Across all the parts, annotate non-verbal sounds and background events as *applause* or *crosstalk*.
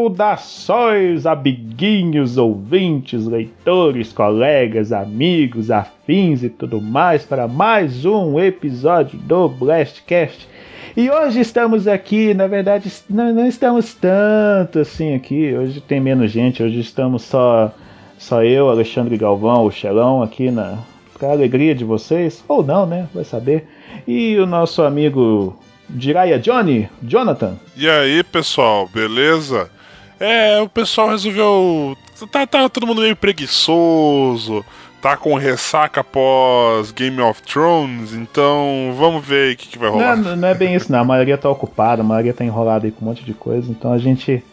Saudações, amiguinhos, ouvintes, leitores, colegas, amigos, afins e tudo mais para mais um episódio do Blastcast. E hoje estamos aqui, na verdade, não, não estamos tanto assim aqui. Hoje tem menos gente, hoje estamos só só eu, Alexandre Galvão, o Xelão aqui na pra alegria de vocês, ou não, né? Vai saber. E o nosso amigo Jiraya Johnny, Jonathan. E aí, pessoal, beleza? É, o pessoal resolveu. Tá, tá todo mundo meio preguiçoso, tá com ressaca após Game of Thrones, então vamos ver aí o que, que vai rolar. Não, não, é bem isso, não. A maioria tá ocupada, a maioria tá enrolada aí com um monte de coisa, então a gente.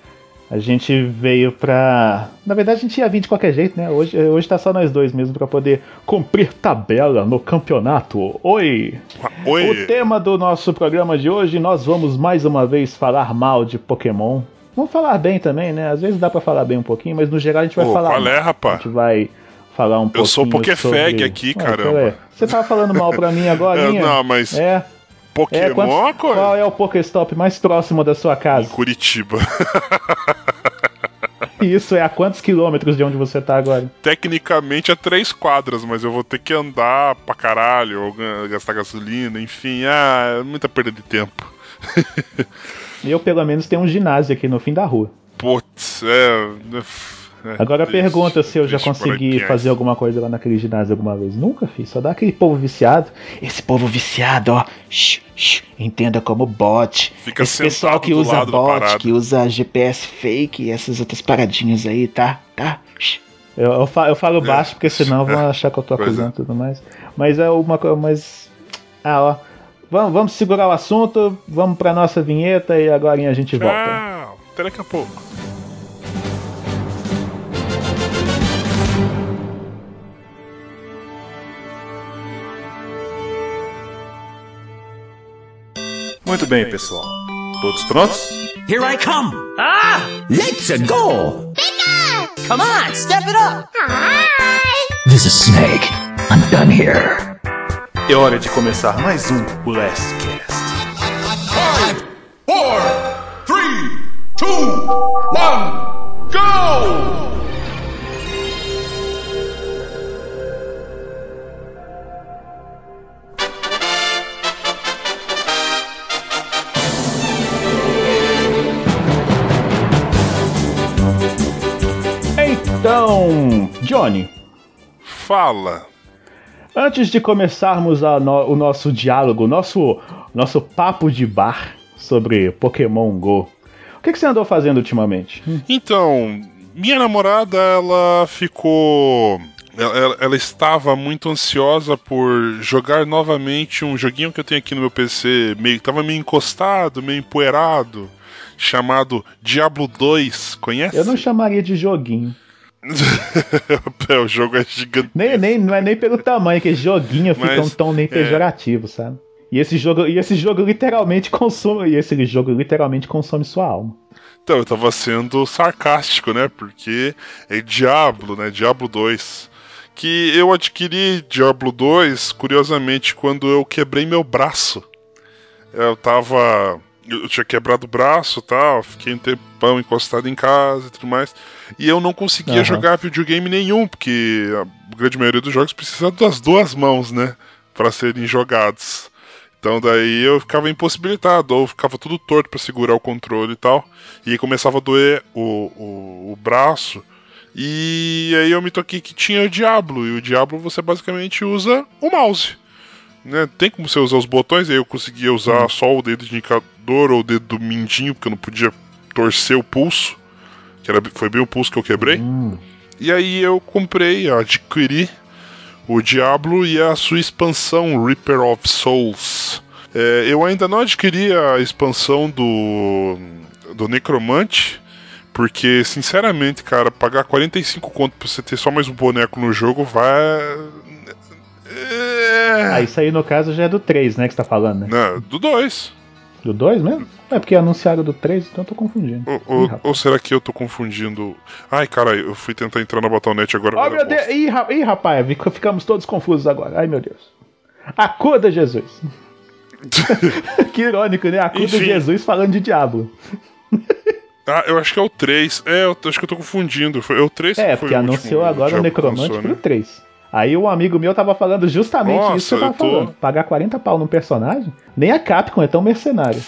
A gente veio pra. Na verdade, a gente ia vir de qualquer jeito, né? Hoje, hoje tá só nós dois mesmo para poder cumprir tabela no campeonato. Oi! Oi! O tema do nosso programa de hoje, nós vamos mais uma vez falar mal de Pokémon. Vamos falar bem também, né? Às vezes dá para falar bem um pouquinho, mas no geral a gente vai Ô, falar. Qual é, rapaz? A gente vai falar um pouquinho. Eu sou Pokéfag sobre... aqui, Ué, caramba. é? Você tava falando mal pra mim agora? *laughs* É, não, mas. É. Pokémon, é, quantos... coisa? Qual é o Pokéstop mais próximo da sua casa? Em Curitiba. *laughs* Isso é a quantos quilômetros de onde você tá agora? Tecnicamente é três quadras, mas eu vou ter que andar pra caralho, ou gastar gasolina, enfim, ah, é muita perda de tempo. *laughs* eu, pelo menos, tenho um ginásio aqui no fim da rua. Putz, é. é Agora triste, pergunta se eu já consegui fazer alguma coisa lá naquele ginásio alguma vez. Nunca fiz, só dá aquele povo viciado. Esse povo viciado, ó. Shh, shh, entenda como bot. Fica Esse pessoal que usa bot, que usa GPS fake e essas outras paradinhas aí, tá? Tá? Shh. Eu, eu, falo, eu falo baixo porque senão vão *laughs* achar que eu tô acusando e tudo mais. Mas é uma coisa. Mas. Ah, ó. Vamos, vamos segurar o assunto, vamos pra nossa vinheta e agora a gente volta. Tchau, até daqui a pouco. Muito bem, pessoal. Todos prontos? Here I come! Ah! Let's go! Pika! Come on, step it up! Hi! This is Snake. I'm done here. É hora de começar mais um Blastcast. Five, four, three, two, one, go! Então, Johnny. Fala. Antes de começarmos no, o nosso diálogo, nosso, nosso papo de bar sobre Pokémon Go, o que, que você andou fazendo ultimamente? Então, minha namorada, ela ficou. Ela, ela, estava muito ansiosa por jogar novamente um joguinho que eu tenho aqui no meu PC, meio tava meio encostado, meio empoeirado, chamado Diablo 2. Conhece? Eu não chamaria de joguinho. *laughs* é, o jogo é gigante. Nem, nem, não é nem pelo tamanho, que joguinho fica Mas, um tom nem pejorativo, é... sabe? E esse jogo, e esse jogo literalmente consome, e esse jogo literalmente consome sua alma. Então, eu tava sendo sarcástico, né? Porque é Diablo, né? Diablo 2. Que eu adquiri Diablo 2, curiosamente, quando eu quebrei meu braço. Eu tava eu tinha quebrado o braço tal, fiquei um tempão encostado em casa e tudo mais. E eu não conseguia uhum. jogar videogame nenhum, porque a grande maioria dos jogos precisa das duas mãos, né? para serem jogados. Então daí eu ficava impossibilitado, ou ficava tudo torto para segurar o controle e tal. E aí começava a doer o, o, o braço. E aí eu me toquei que tinha o Diablo. E o Diablo você basicamente usa o mouse. Né? Tem como você usar os botões, aí eu conseguia usar hum. só o dedo indicador ou o dedo do mindinho, porque eu não podia torcer o pulso. Que era, foi bem o pulso que eu quebrei. Hum. E aí eu comprei, adquiri o Diablo e a sua expansão Reaper of Souls. É, eu ainda não adquiri a expansão do, do Necromante, porque, sinceramente, cara, pagar 45 conto pra você ter só mais um boneco no jogo vai. É... Ah, isso aí no caso já é do 3, né? Que você tá falando, né? Não, do 2. Do 2 mesmo? É porque anunciaram do 3, então eu tô confundindo. Ou, ou, ou, será que eu tô confundindo. Ai, cara, eu fui tentar entrar na Battle.net agora. Oh, meu Deus! Ih, ra... Ih, rapaz, ficamos todos confusos agora. Ai, meu Deus. Acuda, Jesus! *laughs* que irônico, né? Acuda Enfim. Jesus falando de diabo. Ah, eu acho que é o 3. É, eu acho que eu tô confundindo. Foi, é o 3 É, que foi porque anunciou agora o Necromante lançou, pro né? 3. Aí um amigo meu tava falando justamente Nossa, isso que eu tava eu tô- falando. Pagar 40 pau num personagem? Nem a Capcom é tão mercenário.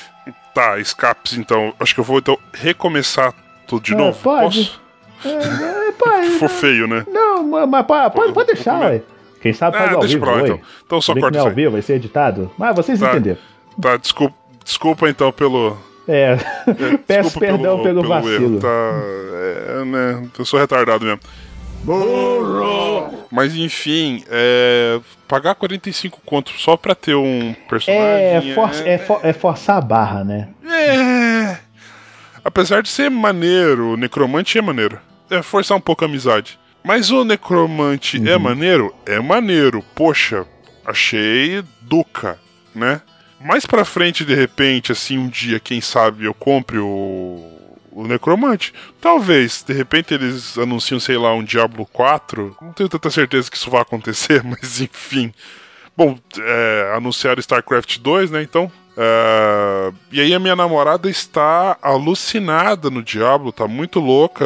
Tá, escapes então. Acho que eu vou então recomeçar tudo de É, novo. pode. Posso? É, pai, *laughs* Ficou feio, né? não, mas pode, pode, pode deixar, ué. Quem sabe faz Ah, ao deixa vivo, pra lá então. Então só corta é isso ao vivo, vai ser editado. Mas vocês Tá. entenderam. Tá, desculpa, desculpa então pelo. É, *laughs* peço desculpa perdão pelo, vacilo. erro, tá, é, né? Eu sou retardado mesmo. Mas enfim, é, pagar 45 conto só pra ter um personagem. É, for- é for- é forçar a barra, né? É. Apesar de ser maneiro, o necromante é maneiro. É forçar um pouco a amizade. Mas o necromante é Uhum. maneiro? É maneiro. Poxa, achei duca, né? Mais pra frente, de repente, assim, um dia, quem sabe, eu compre o, o necromante. Talvez, de repente, eles anunciam, sei lá, um Diablo 4. Não tenho tanta certeza que isso vai acontecer, *laughs* mas enfim. Bom, é, anunciaram StarCraft 2, né? Então. é, e aí a minha namorada está alucinada no Diablo, tá muito louca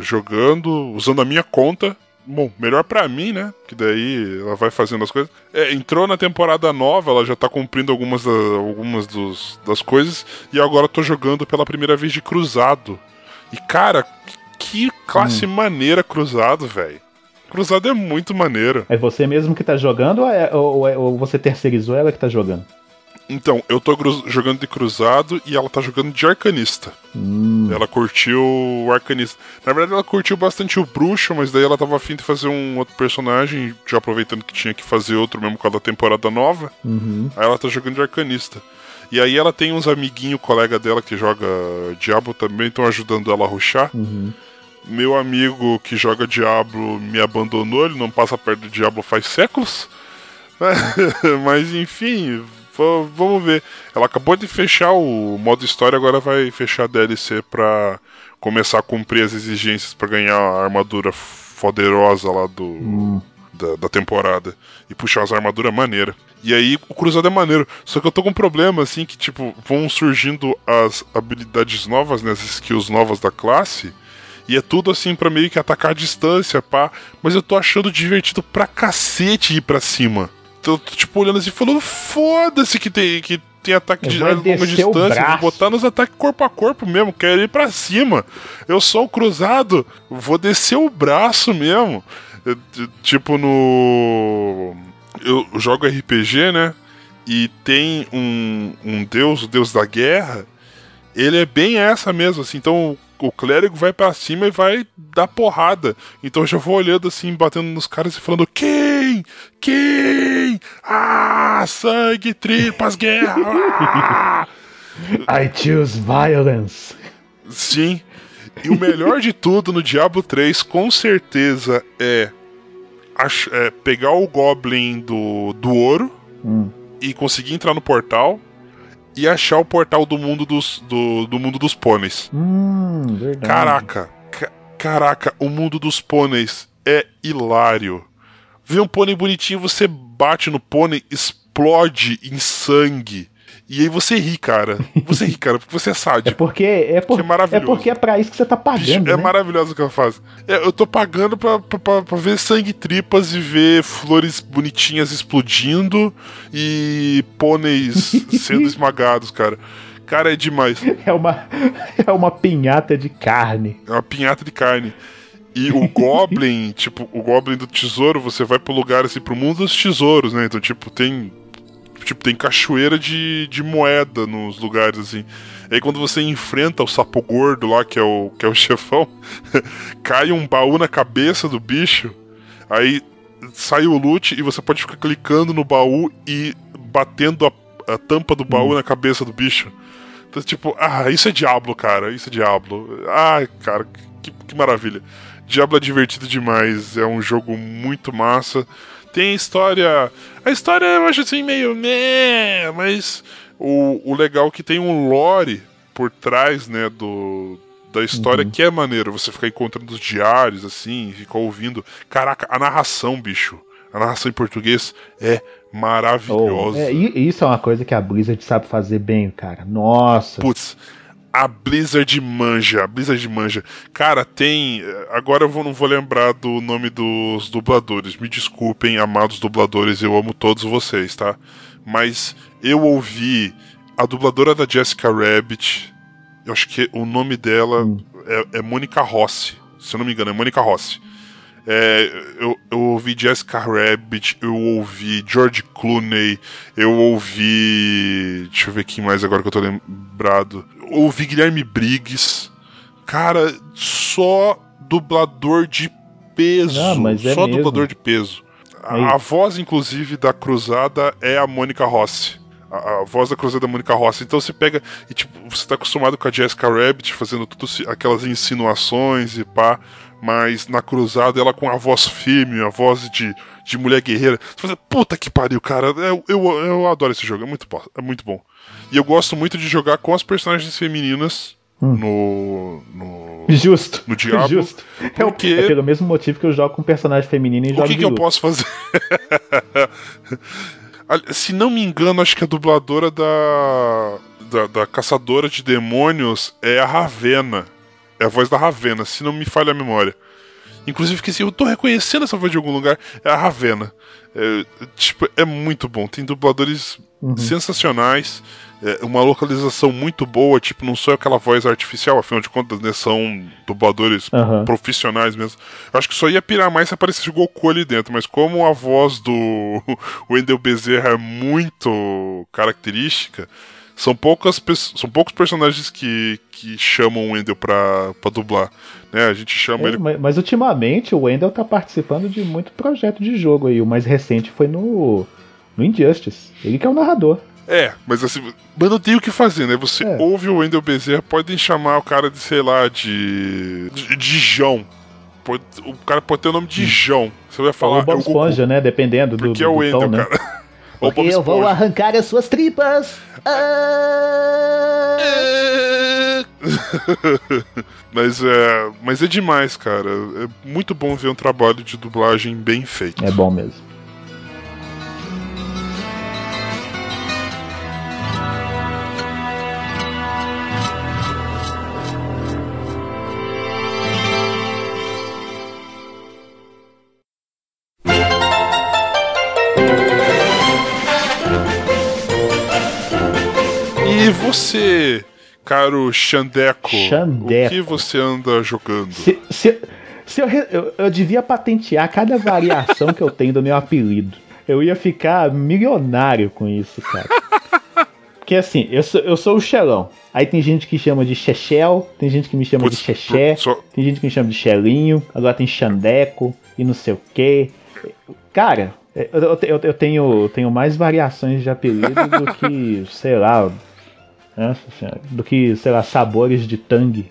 jogando, usando a minha conta. Bom, melhor pra mim, né? Que daí ela vai fazendo as coisas. É, entrou na temporada nova, ela já tá cumprindo algumas, da- algumas dos- das coisas. E agora tô jogando pela primeira vez de cruzado. E cara, que classe maneira cruzado, velho. Cruzado é muito maneiro. É você mesmo que tá jogando ou, é- ou- ou- ou você terceirizou ela que tá jogando? Então, eu tô jogando de cruzado e ela tá jogando de arcanista. Hum, Ela curtiu o arcanista. Na verdade, ela curtiu bastante o bruxo, mas daí ela tava afim de fazer um outro personagem, já aproveitando que tinha que fazer outro mesmo com a da temporada nova. uhum. Aí ela tá jogando de arcanista. E aí ela tem uns amiguinhos, colega dela que joga Diablo também, estão ajudando ela a ruxar. Uhum. Meu amigo que joga Diablo me abandonou, ele não passa perto do Diablo faz séculos. *laughs* Mas enfim, v- vamos ver. Ela acabou de fechar o modo história, agora vai fechar a DLC pra começar a cumprir as exigências pra ganhar a armadura foderosa lá do da, da temporada e puxar umas armaduras maneiras. E aí o cruzado é maneiro. Só que eu tô com um problema, assim, que tipo, vão surgindo as habilidades novas, né? As skills novas da classe. E é tudo assim pra meio que atacar a distância, pá. Mas eu tô achando divertido pra cacete ir pra cima. Eu tô tipo olhando assim e falando, foda-se que tem, que tem ataque de longa distância. Vou botar nos ataques corpo a corpo mesmo. Quero ir pra cima. Eu sou o cruzado. Vou descer o braço mesmo. Eu, tipo no. Eu jogo RPG, né? E tem um, um deus, o deus da guerra. Ele é bem essa mesmo, assim. Então o clérigo vai pra cima e vai dar porrada. Então eu já vou olhando assim, batendo nos caras e falando: Quem? Quem? Ah, sangue, tripas, guerra! *laughs* ah!" I choose violence. Sim. E o melhor de tudo no Diablo 3, com certeza, é, é pegar o Goblin do, do ouro Hum. e conseguir entrar no portal e achar o portal do mundo dos, do, do mundo dos pôneis. Hum, verdade. Caraca, ca- caraca, o mundo dos pôneis é hilário. Vê um pônei bonitinho, você bate no pônei, explode em sangue. E aí você ri, cara. Você ri, cara, porque você é É sádico. porque é, por, é é porque é pra isso que você tá Bicho, pagando, é né? maravilhoso o que ela faz. É, eu tô pagando pra, pra, pra- pra ver sangue tripas e ver flores bonitinhas explodindo e pôneis *laughs* sendo esmagados, cara. Cara, é demais. É uma é uma pinhata de carne. É uma pinhata de carne. E o *laughs* Goblin, tipo, o Goblin do tesouro, você vai pro lugar assim, pro mundo dos tesouros, né? Então, tipo, tem. Tipo, tem cachoeira de, de moeda nos lugares, assim. Aí quando você enfrenta o sapo gordo lá, que é o, que é o *laughs* chefão, cai um baú na cabeça do bicho. Aí sai o loot e você pode ficar clicando no baú e batendo a, a tampa do baú na cabeça do bicho. Então, tipo, ah, isso é Diablo, cara. Isso é Diablo. Ah, cara, que, que maravilha. Diablo é divertido demais. É um jogo muito massa. Tem a história. A história eu acho assim meio. Né, mas o, o legal é que tem um lore por trás, né, do. Da história que é maneiro, você ficar encontrando os diários, assim, ficar ouvindo. Caraca, a narração, bicho. A narração em português é Oh, maravilhosa. é, e- isso é uma coisa que a Blizzard sabe fazer bem, cara. Nossa. Putz, A Blizzard manja, a Blizzard manja. Cara, tem. Agora eu vou, não vou lembrar do nome dos dubladores. Me desculpem, amados dubladores, eu amo todos vocês, tá? Mas eu ouvi a dubladora da Jessica Rabbit. Eu acho que o nome dela Hum. é, é Mônica Rossi. Se eu não me engano, é Mônica Rossi. É, eu, eu ouvi Jessica Rabbit, eu ouvi George Clooney, eu ouvi. Deixa eu ver quem mais agora que eu tô lembrado. Ouvi Guilherme Briggs. Cara, só dublador de peso. Mas é só mesmo. dublador de peso. A, a voz, inclusive, da Cruzada é a Mônica Rossi. A, a voz da Cruzada é a Mônica Rossi. Então você pega. E tipo, você tá acostumado com a Jessica Rabbit fazendo tudo aquelas insinuações e pá. Mas na Cruzada ela com a voz firme, a voz de, de mulher guerreira. Você fala, puta que pariu, cara. Eu, eu, eu adoro esse jogo, é muito, bom, é muito bom. E eu gosto muito de jogar com as personagens femininas Hum. no. no... Justo. No Diablo, Justo. É, o- porque- é pelo mesmo motivo que eu jogo com personagem feminino em O jogos que, que eu posso fazer? *laughs* Se não me engano, acho que a dubladora da, da, da Caçadora de Demônios é a Ravena. É a voz da Ravena, se não me falha a memória. Inclusive, que assim, eu tô reconhecendo essa voz de algum lugar. É a Ravena. É, tipo, é muito bom. Tem dubladores Uhum. sensacionais. é, uma localização muito boa. Tipo, não sou aquela voz artificial, afinal de contas, né? São dubladores Aham. profissionais mesmo. Eu acho que só ia pirar mais se aparecesse o Goku ali dentro, mas como a voz do *laughs* Wendell Bezerra é muito característica, são poucas são poucos personagens que, que chamam o Wendell pra, pra dublar. Né? A gente chama É, ele. mas, mas ultimamente o Wendell tá participando de muito projeto de jogo aí. O mais recente foi no, no Injustice. Ele que é o narrador. É, mas assim, mas não tem o que fazer, né? Você É. ouve o Wendell Bezerra, podem chamar o cara de, sei lá, de. de, de João. Pode- o cara pode ter o nome de João. Você vai falar. Ou o Bob é o Goku, Esponja, né? Dependendo do, Porque do, é o Wendell, tom, né? cara. *laughs* O Bob Eu vou arrancar as suas tripas. Ah! *laughs* mas é, mas é demais, cara. É muito bom ver um trabalho de dublagem bem feito. É bom mesmo. E você, caro Xandeco, Xandeco. o que você anda jogando? Se, se, se eu, eu, eu devia patentear cada variação que eu tenho do meu apelido. Eu ia ficar milionário com isso, cara. Porque assim, eu sou, eu sou o Xelão. Aí tem gente que chama de Chechel, tem gente que me chama de Xexé, só- tem gente que me chama de Chelinho, agora tem Xandeco e não sei o quê. Cara, eu, eu, eu- eu tenho, tenho mais variações de apelido do que, sei lá. Nossa senhora, do que, sei lá, sabores de tangue.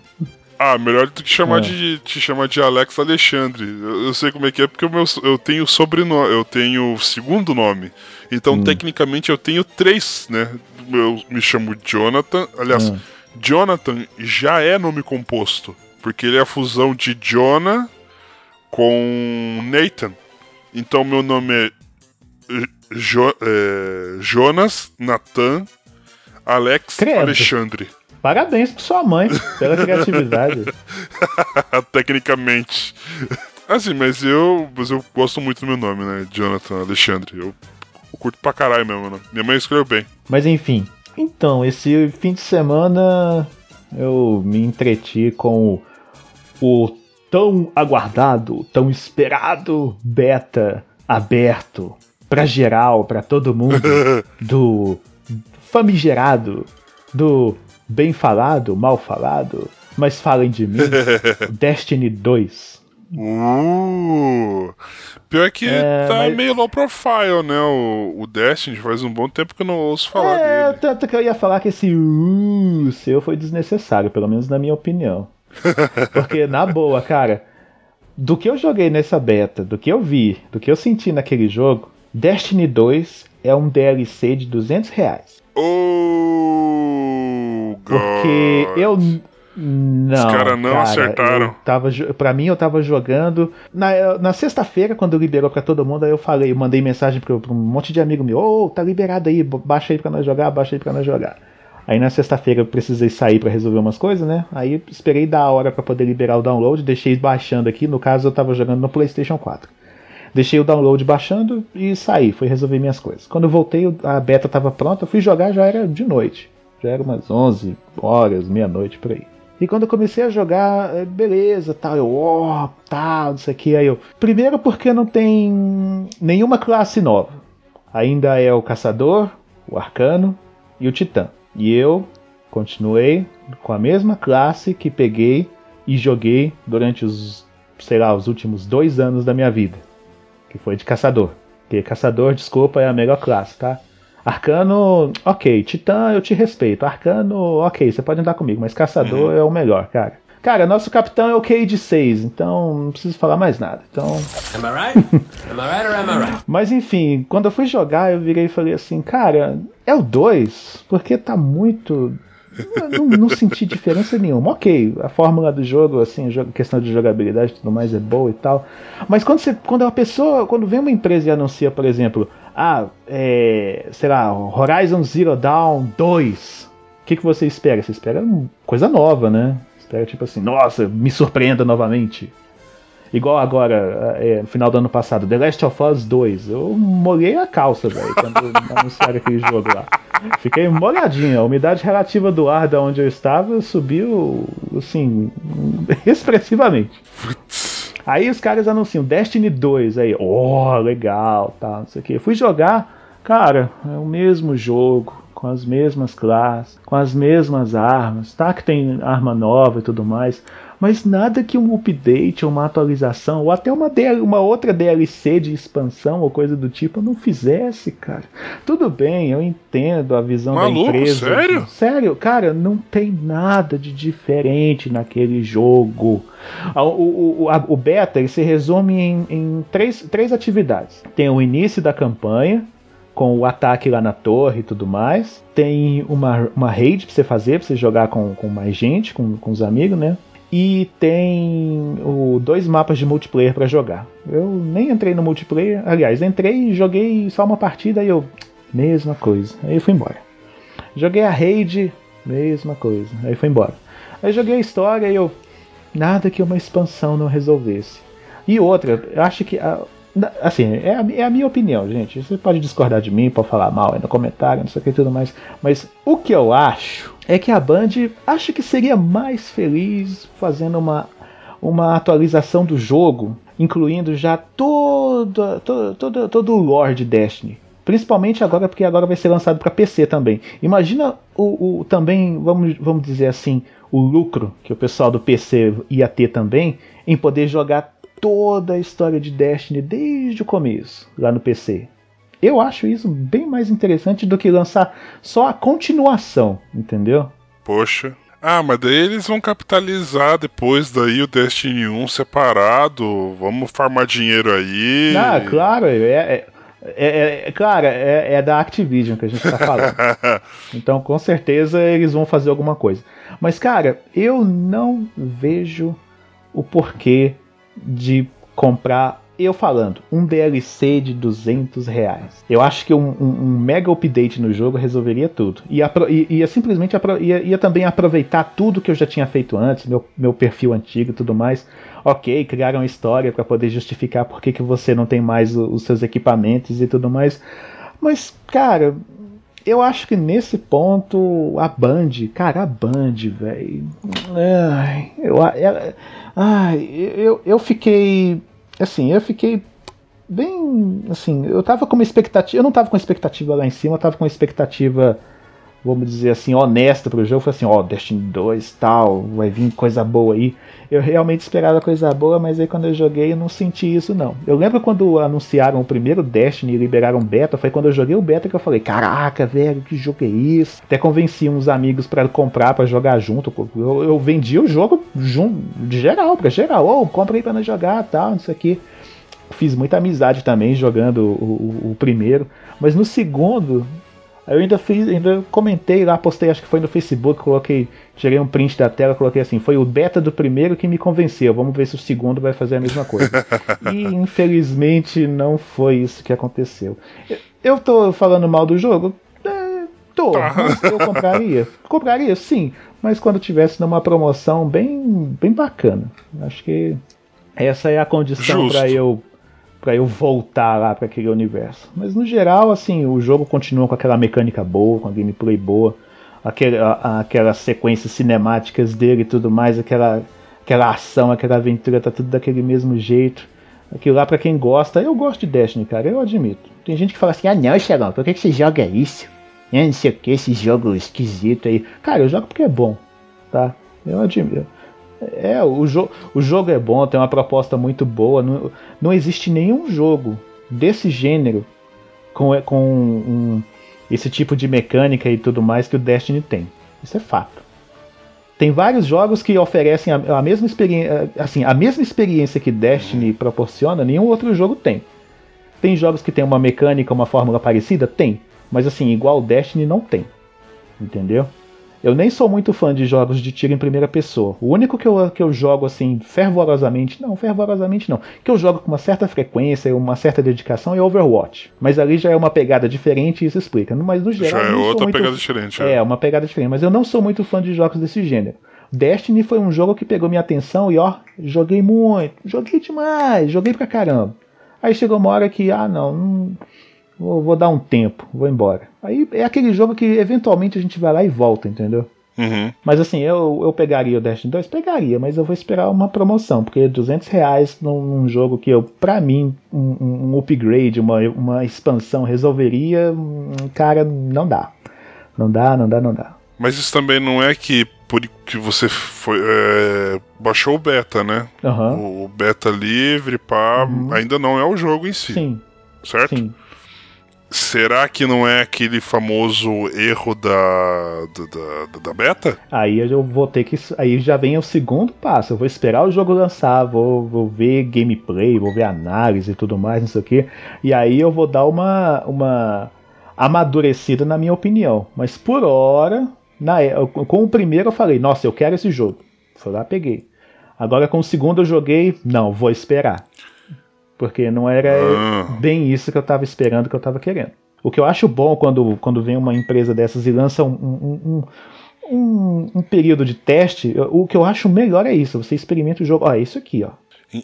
Ah, melhor do que chamar É. de te chamar de Alex Alexandre. Eu, eu sei como é que é porque o meu, eu tenho sobrenome, eu tenho segundo nome. Então, Hum. tecnicamente, eu tenho três, né? Eu me chamo Jonathan. Aliás, Hum. Jonathan já é nome composto. Porque ele é a fusão de Jonah com Nathan. Então, meu nome é, Jo- é, Jonas Nathan Alex Credo. Alexandre. Parabéns pra sua mãe pela criatividade. *laughs* Tecnicamente. Assim, mas eu, mas eu gosto muito do meu nome, né? Jonathan Alexandre. Eu, eu curto pra caralho mesmo, né? Minha mãe escreveu bem. Mas enfim. Então, esse fim de semana eu me entreti com o tão aguardado, tão esperado beta aberto pra geral, pra todo mundo, *laughs* do famigerado, do bem falado, mal falado, mas falem de mim, *laughs* Destiny 2. Uh! Pior que É, tá mas- meio low profile, né? O, o Destiny faz um bom tempo que eu não ouço falar É, dele. tanto que eu ia falar que esse uh seu foi desnecessário, pelo menos na minha opinião. *laughs* Porque, na boa, cara, do que eu joguei nessa beta, do que eu vi, do que eu senti naquele jogo, Destiny 2 é um DLC de 200 reais. Oh! Porque God. eu. n- Não. Os cara não acertaram. Eu tava, pra mim, eu tava jogando. Na, na sexta-feira, quando liberou pra todo mundo, aí eu falei, eu mandei mensagem pro, pra um monte de amigo meu: Ô, tá liberado aí, baixa aí pra nós jogar, baixa aí pra nós jogar. Aí na sexta-feira eu precisei sair para resolver umas coisas, né? Aí esperei da hora para poder liberar o download, deixei baixando aqui, no caso eu tava jogando no PlayStation 4. Deixei o download baixando e saí, fui resolver minhas coisas. Quando eu voltei, a beta tava pronta, eu fui jogar, já era de noite. Já era umas 11 horas, meia-noite por aí. E quando eu comecei a jogar, é, beleza, tal, eu, ó, oh, tal, não sei o que. Aí eu. Primeiro porque não tem nenhuma classe nova. Ainda é o caçador, o arcano e o titã. E eu continuei com a mesma classe que peguei e joguei durante os, sei lá, os últimos dois anos da minha vida. Que foi de caçador. Porque caçador, desculpa, é a melhor classe, tá? Arcano, ok. Titã, eu te respeito. Arcano, ok, você pode andar comigo, mas Caçador uhum. é o melhor, cara. Cara, nosso capitão é o K de 6, então não preciso falar mais nada. Então. Am I right? *laughs* Am I right or am I right? Mas enfim, quando eu fui jogar, eu virei e falei assim, cara, é o 2, porque tá muito. Não, não senti diferença nenhuma. Ok, a fórmula do jogo, assim, questão de jogabilidade e tudo mais é boa e tal. Mas quando, você, quando a pessoa. Quando vem uma empresa e anuncia, por exemplo, ah, é, sei lá, Horizon Zero Dawn 2. O que, que você espera? Você espera coisa nova, né? Espera tipo assim, nossa, me surpreenda novamente. Igual agora, é, no final do ano passado, The Last of Us 2. Eu molhei a calça, velho, quando *laughs* anunciaram aquele jogo lá. Fiquei molhadinho. A umidade relativa do ar da onde eu estava subiu, assim, *laughs* expressivamente. Aí os caras anunciam Destiny 2, aí, oh, legal, tá, não sei o que. Fui jogar, cara, é o mesmo jogo, com as mesmas classes, com as mesmas armas, tá que tem arma nova e tudo mais, mas nada que um update, uma atualização, ou até uma, uma outra DLC de expansão ou coisa do tipo não fizesse, cara. Tudo bem, eu entendo a visão Maluco, da empresa. Sério? Sério, cara, não tem nada de diferente naquele jogo. O, o, o, a, o beta ele se resume em, em três, três atividades: tem o início da campanha, com o ataque lá na torre e tudo mais. Tem uma, uma raid pra você fazer, pra você jogar com, com mais gente, com, com os amigos, né? E tem o, dois mapas de multiplayer para jogar. Eu nem entrei no multiplayer, aliás, entrei e joguei só uma partida e eu mesma coisa. Aí eu fui embora. Joguei a raid, mesma coisa. Aí fui embora. Aí joguei a história e eu nada que uma expansão não resolvesse. E outra, eu acho que assim, é a, é a, minha opinião, gente. Você pode discordar de mim, pode falar mal aí no comentário, não sei o que e tudo mais. Mas o que eu acho é que a Band acha que seria mais feliz fazendo uma, uma atualização do jogo, incluindo já todo, todo, todo, todo o lore de Destiny. Principalmente agora, porque agora vai ser lançado para PC também. Imagina o, o, também, vamos, vamos dizer assim, o lucro que o pessoal do PC ia ter também em poder jogar toda a história de Destiny desde o começo, lá no PC. Eu acho isso bem mais interessante do que lançar só a continuação, entendeu? Poxa. Ah, mas daí eles vão capitalizar depois daí o Destiny 1 separado. Vamos farmar dinheiro aí. Ah, claro, é, é, é, é claro, é, é, da Activision que a gente tá falando. *laughs* então, com certeza, eles vão fazer alguma coisa. Mas, cara, eu não vejo o porquê de comprar eu falando, um DLC de 200 reais. Eu acho que um, um, um mega update no jogo resolveria tudo. Ia, ia, ia simplesmente ia, ia, também aproveitar tudo que eu já tinha feito antes, meu, meu perfil antigo e tudo mais. Ok, criaram uma história para poder justificar por que, que você não tem mais os seus equipamentos e tudo mais. Mas, cara, eu acho que nesse ponto a Band, cara, a Band, velho. Eu, eu, ai, eu, eu fiquei assim, eu fiquei bem, assim, eu tava com uma expectativa, eu não tava com expectativa lá em cima, eu tava com uma expectativa, vamos dizer assim, honesta pro jogo, foi assim, ó, oh, Destiny 2, tal, vai vir coisa boa aí. Eu realmente esperava coisa boa, mas aí quando eu joguei eu não senti isso não. Eu lembro quando anunciaram o primeiro Destiny e liberaram beta, foi quando eu joguei o beta que eu falei, caraca, velho, que jogo é isso? Até convenci uns amigos para comprar para jogar junto. Eu, eu vendi o jogo de geral, pra geral. Ô, oh, compra aí pra nós jogar, tal, isso aqui. Fiz muita amizade também jogando o, o, o primeiro. Mas no segundo, eu ainda fiz, ainda comentei lá, postei, acho que foi no Facebook, coloquei, tirei um print da tela, coloquei assim, foi o beta do primeiro que me convenceu. Vamos ver se o segundo vai fazer a mesma coisa. *laughs* e infelizmente não foi isso que aconteceu. Eu tô falando mal do jogo? É, tô, mas eu compraria. *laughs* compraria, sim, mas quando tivesse numa promoção bem, bem bacana. Acho que essa é a condição para eu para eu voltar lá para aquele universo. Mas no geral, assim, o jogo continua com aquela mecânica boa, com a gameplay boa, aquele, aquelas sequências cinemáticas dele e tudo mais, aquela, aquela ação, aquela aventura, tá tudo daquele mesmo jeito. Aquilo lá pra quem gosta, eu gosto de Destiny, cara, eu admito. Tem gente que fala assim, ah não, Xelão, por que, que você joga isso? Não sei o que, esse jogo esquisito aí. Cara, eu jogo porque é bom, tá? Eu admito. É, o, jo o jogo é bom, tem uma proposta muito boa. Não, não existe nenhum jogo desse gênero com, com um- esse tipo de mecânica e tudo mais que o Destiny tem. Isso é fato. Tem vários jogos que oferecem a, a mesma experiência, assim, a mesma experiência que Destiny proporciona, nenhum outro jogo tem. Tem jogos que tem uma mecânica, uma fórmula parecida? Tem. Mas assim, igual o Destiny não tem. Entendeu? Eu nem sou muito fã de jogos de tiro em primeira pessoa. O único que eu, que eu jogo assim fervorosamente, não, fervorosamente não, que eu jogo com uma certa frequência e uma certa dedicação é Overwatch. Mas ali já é uma pegada diferente e isso explica. Mas no geral. Já é outra muito- pegada diferente. É, uma pegada diferente. Mas eu não sou muito fã de jogos desse gênero. Destiny foi um jogo que pegou minha atenção e ó, joguei muito, joguei demais, joguei pra caramba. Aí chegou uma hora que, ah não, não vou, vou dar um tempo, vou embora. Aí é aquele jogo que eventualmente a gente vai lá e volta, entendeu? Uhum. Mas assim, eu, eu pegaria o Destiny 2? Pegaria, mas eu vou esperar uma promoção, porque 200 reais num, num jogo que eu, pra mim, um, um- upgrade, uma, uma expansão resolveria, hum, cara, não dá. Não dá, não dá, não dá. Mas isso também não é que por que você foi, é, baixou o beta, né? Aham. O beta livre, pá, ainda não é o jogo em si, Uhum. Sim, certo? sim. Será que não é aquele famoso erro da, da, da, beta? Aí eu vou ter que. Aí já vem o segundo passo. Eu vou esperar o jogo lançar, vou, vou ver gameplay, vou ver análise e tudo mais, não sei o que. E aí eu vou dar uma, uma amadurecida na minha opinião. Mas por hora, na, é- com o primeiro eu falei, nossa, eu quero esse jogo. Fui lá, peguei. Agora com o segundo eu joguei, não, vou esperar. Porque não era Ah. bem isso que eu tava esperando, que eu tava querendo. O que eu acho bom quando, quando vem uma empresa dessas e lança um, um- um- um, um período de teste, o que eu acho melhor é isso. Você experimenta o jogo. Ó, é isso aqui, ó.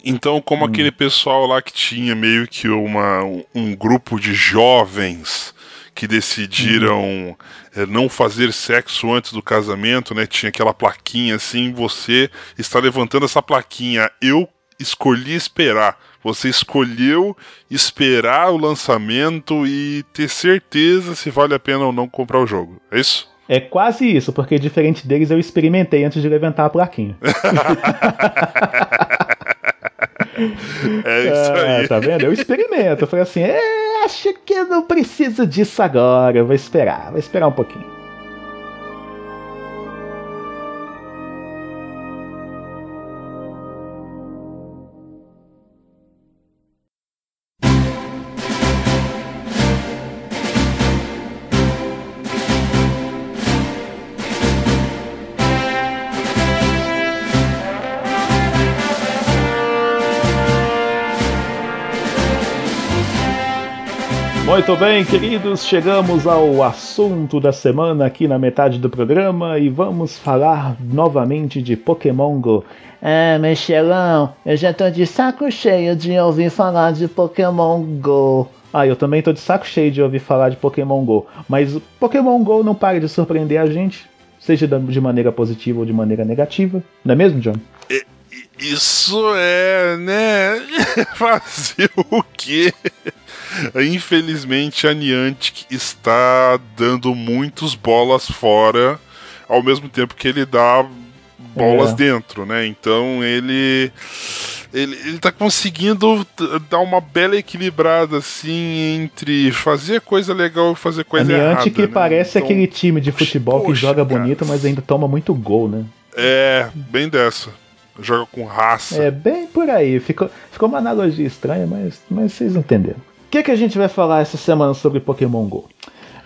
Então, como Hum. aquele pessoal lá que tinha meio que uma, um, um grupo de jovens que decidiram Uhum. eh, não fazer sexo antes do casamento, né? Tinha aquela plaquinha assim, você está levantando essa plaquinha. Eu escolhi esperar. Você escolheu esperar o lançamento e ter certeza se vale a pena ou não comprar o jogo. É isso? É quase isso, porque diferente deles eu experimentei antes de levantar a plaquinha. *laughs* É isso Ah, aí. tá vendo? Eu experimento. Eu falei assim, é, acho que eu não preciso disso agora. Eu vou esperar, vou esperar um pouquinho. Muito bem, queridos, chegamos ao assunto da semana aqui na metade do programa e vamos falar novamente de Pokémon Go. Ah, Michelão, eu já tô de saco cheio de ouvir falar de Pokémon Go. Ah, eu também tô de saco cheio de ouvir falar de Pokémon Go, mas o Pokémon Go não para de surpreender a gente, seja de maneira positiva ou de maneira negativa, não é mesmo, John? Isso é, né? *laughs* Fazer o quê? Infelizmente, a Niantic está dando muitos bolas fora, ao mesmo tempo que ele dá bolas É. dentro, né? Então ele. Ele, ele tá conseguindo dar uma bela equilibrada assim entre fazer coisa legal e fazer coisa a errada. Niantic que né? parece Então, aquele time de futebol que poxa, joga cara. bonito, mas ainda toma muito gol, né? É, bem dessa. Joga com raça. É bem por aí. Ficou, ficou uma analogia estranha, mas, mas vocês entenderam. Que, que a gente vai falar essa semana sobre Pokémon GO?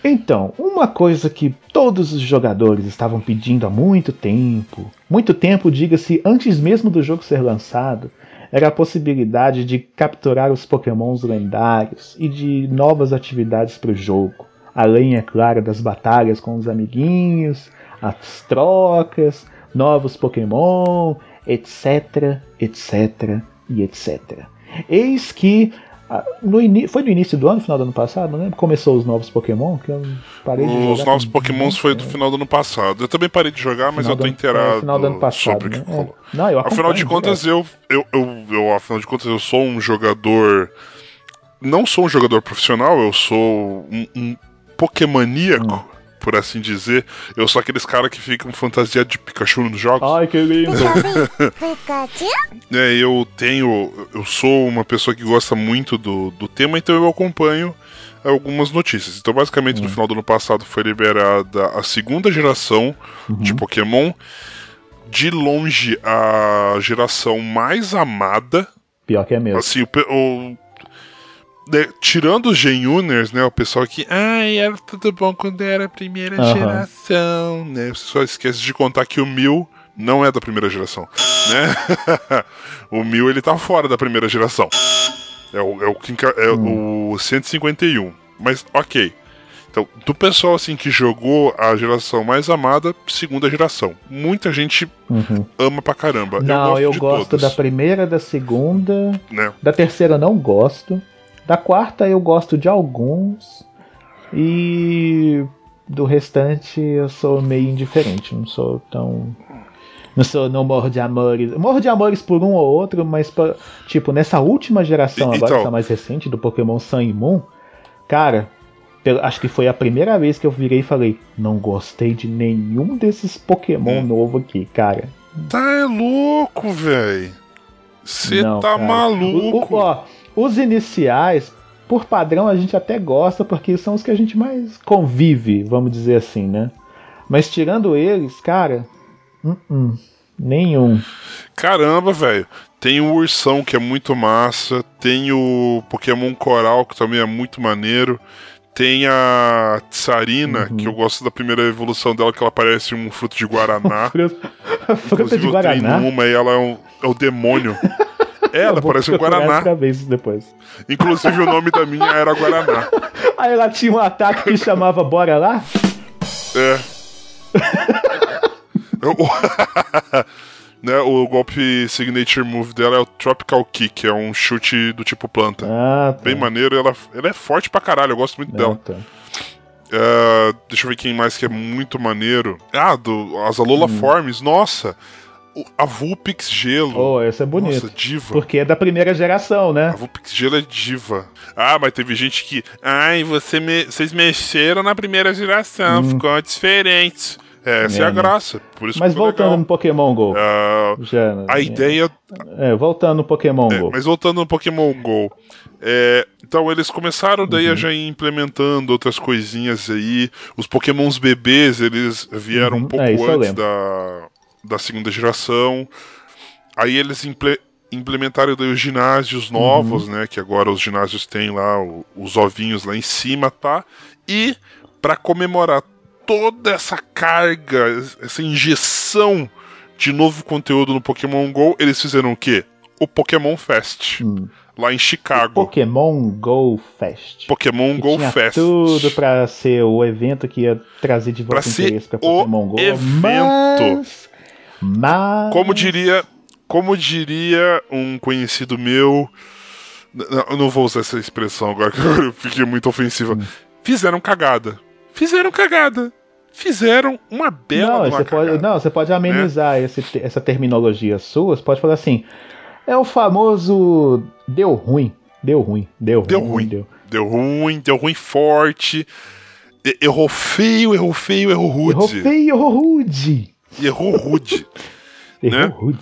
Então, uma coisa que todos os jogadores estavam pedindo há muito tempo, muito tempo, diga-se, antes mesmo do jogo ser lançado, era a possibilidade de capturar os Pokémons lendários e de novas atividades para o jogo. além, é claro, das batalhas com os amiguinhos, as trocas, novos Pokémon, etc, etc e etc. Eis que no ini- foi no início do ano, final do ano passado, não lembro? Começou os novos Pokémon, que eu parei de jogar. Os novos Pokémons foi do tempo. final do ano passado. Eu também parei de jogar, mas eu tô do ano- inteirado é, final do ano passado, sobre o que né? É. Não, eu Afinal de contas, eu, eu, eu, eu- afinal de contas, eu sou um jogador. Não sou um jogador profissional, eu sou um, um Pokémoníaco, Hum. Por assim dizer. Eu sou aqueles caras que ficam fantasiados de Pikachu nos jogos. Ai, que lindo! *laughs* É, eu tenho. Eu sou uma pessoa que gosta muito do, do tema, então eu acompanho algumas notícias. Então, basicamente, Hum. no final do ano passado foi liberada a segunda geração de Uhum. Pokémon. De longe, a geração mais amada. Pior que é mesmo. Assim, o. o- né, tirando os Gen-Uners, né? O pessoal que. Ai, era tudo bom quando era a primeira Aham. geração, né? Você só esquece de contar que o Mil não é da primeira geração, né? *laughs* o Mil ele tá fora da primeira geração. É o, é o, é o 151. Mas, ok. Então, do pessoal assim que jogou a geração mais amada, segunda geração. Muita gente Uhum. ama pra caramba. Não, eu gosto todas, da primeira, da segunda. né? Da terceira eu não gosto. Da quarta eu gosto de alguns. E do restante eu sou meio indiferente. Não sou tão. Não sou, não morro de amores. Morro de amores por um ou outro, mas pa- tipo, nessa última geração E- agora, então- essa mais recente, do Pokémon Sun e Moon, cara, eu acho que foi a primeira vez que eu virei e falei, não gostei de nenhum desses Pokémon Hum. novo aqui, cara. Tá é louco, velho. Você tá cara. maluco. O- o- ó, os iniciais, por padrão, a gente até gosta, porque são os que a gente mais convive, vamos dizer assim, né? Mas tirando eles, cara, uh-uh, nenhum. Caramba, velho. Tem o Ursão, que é muito massa. Tem o Pokémon Coral, que também é muito maneiro. Tem a Tsarina, Uhum. que eu gosto da primeira evolução dela, que ela parece um fruto de Guaraná. *laughs* Fruta, Inclusive, de eu treino Guaraná. uma e ela é, um, é o demônio. *laughs* Ela parece um Guaraná. Isso depois. Inclusive, o nome da minha era Guaraná. *laughs* Aí ela tinha um ataque que chamava Bora lá? É. *laughs* o, *laughs* né, o golpe signature move dela é o Tropical Kick, é um chute do tipo planta. Ah, tá. Bem maneiro, ela, ela é forte pra caralho, eu gosto muito Ah, dela. tá. É, deixa eu ver quem mais que é muito maneiro. Ah, do, as Alola Forms, nossa! A Vulpix Gelo. Oh, esse é bonito. Nossa, diva. Porque é da primeira geração, né? A Vulpix Gelo é diva. Ah, mas teve gente que. Ai, você me- vocês mexeram na primeira geração, ficou diferente. É, essa é, Hum. É, a né? graça. Por isso Mas ficou voltando legal. no Pokémon GO. Ah, já, a ideia É, voltando no Pokémon É, GO. mas voltando no Pokémon GO. é, então eles começaram daí Uhum. a já ir implementando outras coisinhas aí. Os Pokémons bebês, eles vieram um Uhum. pouco É, antes da, da segunda geração. Aí eles imple- implementaram os ginásios Uhum. novos, né? Que agora os ginásios têm lá o- os ovinhos lá em cima, tá? E para comemorar toda essa carga, essa injeção de novo conteúdo no Pokémon GO, eles fizeram o quê? O Pokémon Fest, Hum. lá em Chicago. Pokémon Go Fest. Pokémon Que Go tinha Fest. tudo pra ser o evento que ia trazer de volta Pra interesse pra o Pokémon Go. evento. Mas, mas... Como diria, como diria um conhecido meu, n- n- eu não vou usar essa expressão agora *laughs* que eu fiquei muito ofensiva. Hum. Fizeram cagada. Fizeram cagada. Fizeram uma bela Não, você pode, cagada. não, você pode amenizar esse te- essa terminologia sua. Você pode falar assim: é o famoso deu ruim, deu ruim, deu, Deu ruim, ruim. deu. Deu ruim, deu ruim forte. Errou feio, errou feio, errou rude. Errou feio, errou rude. Errou rude. *laughs* Errou Né? rude.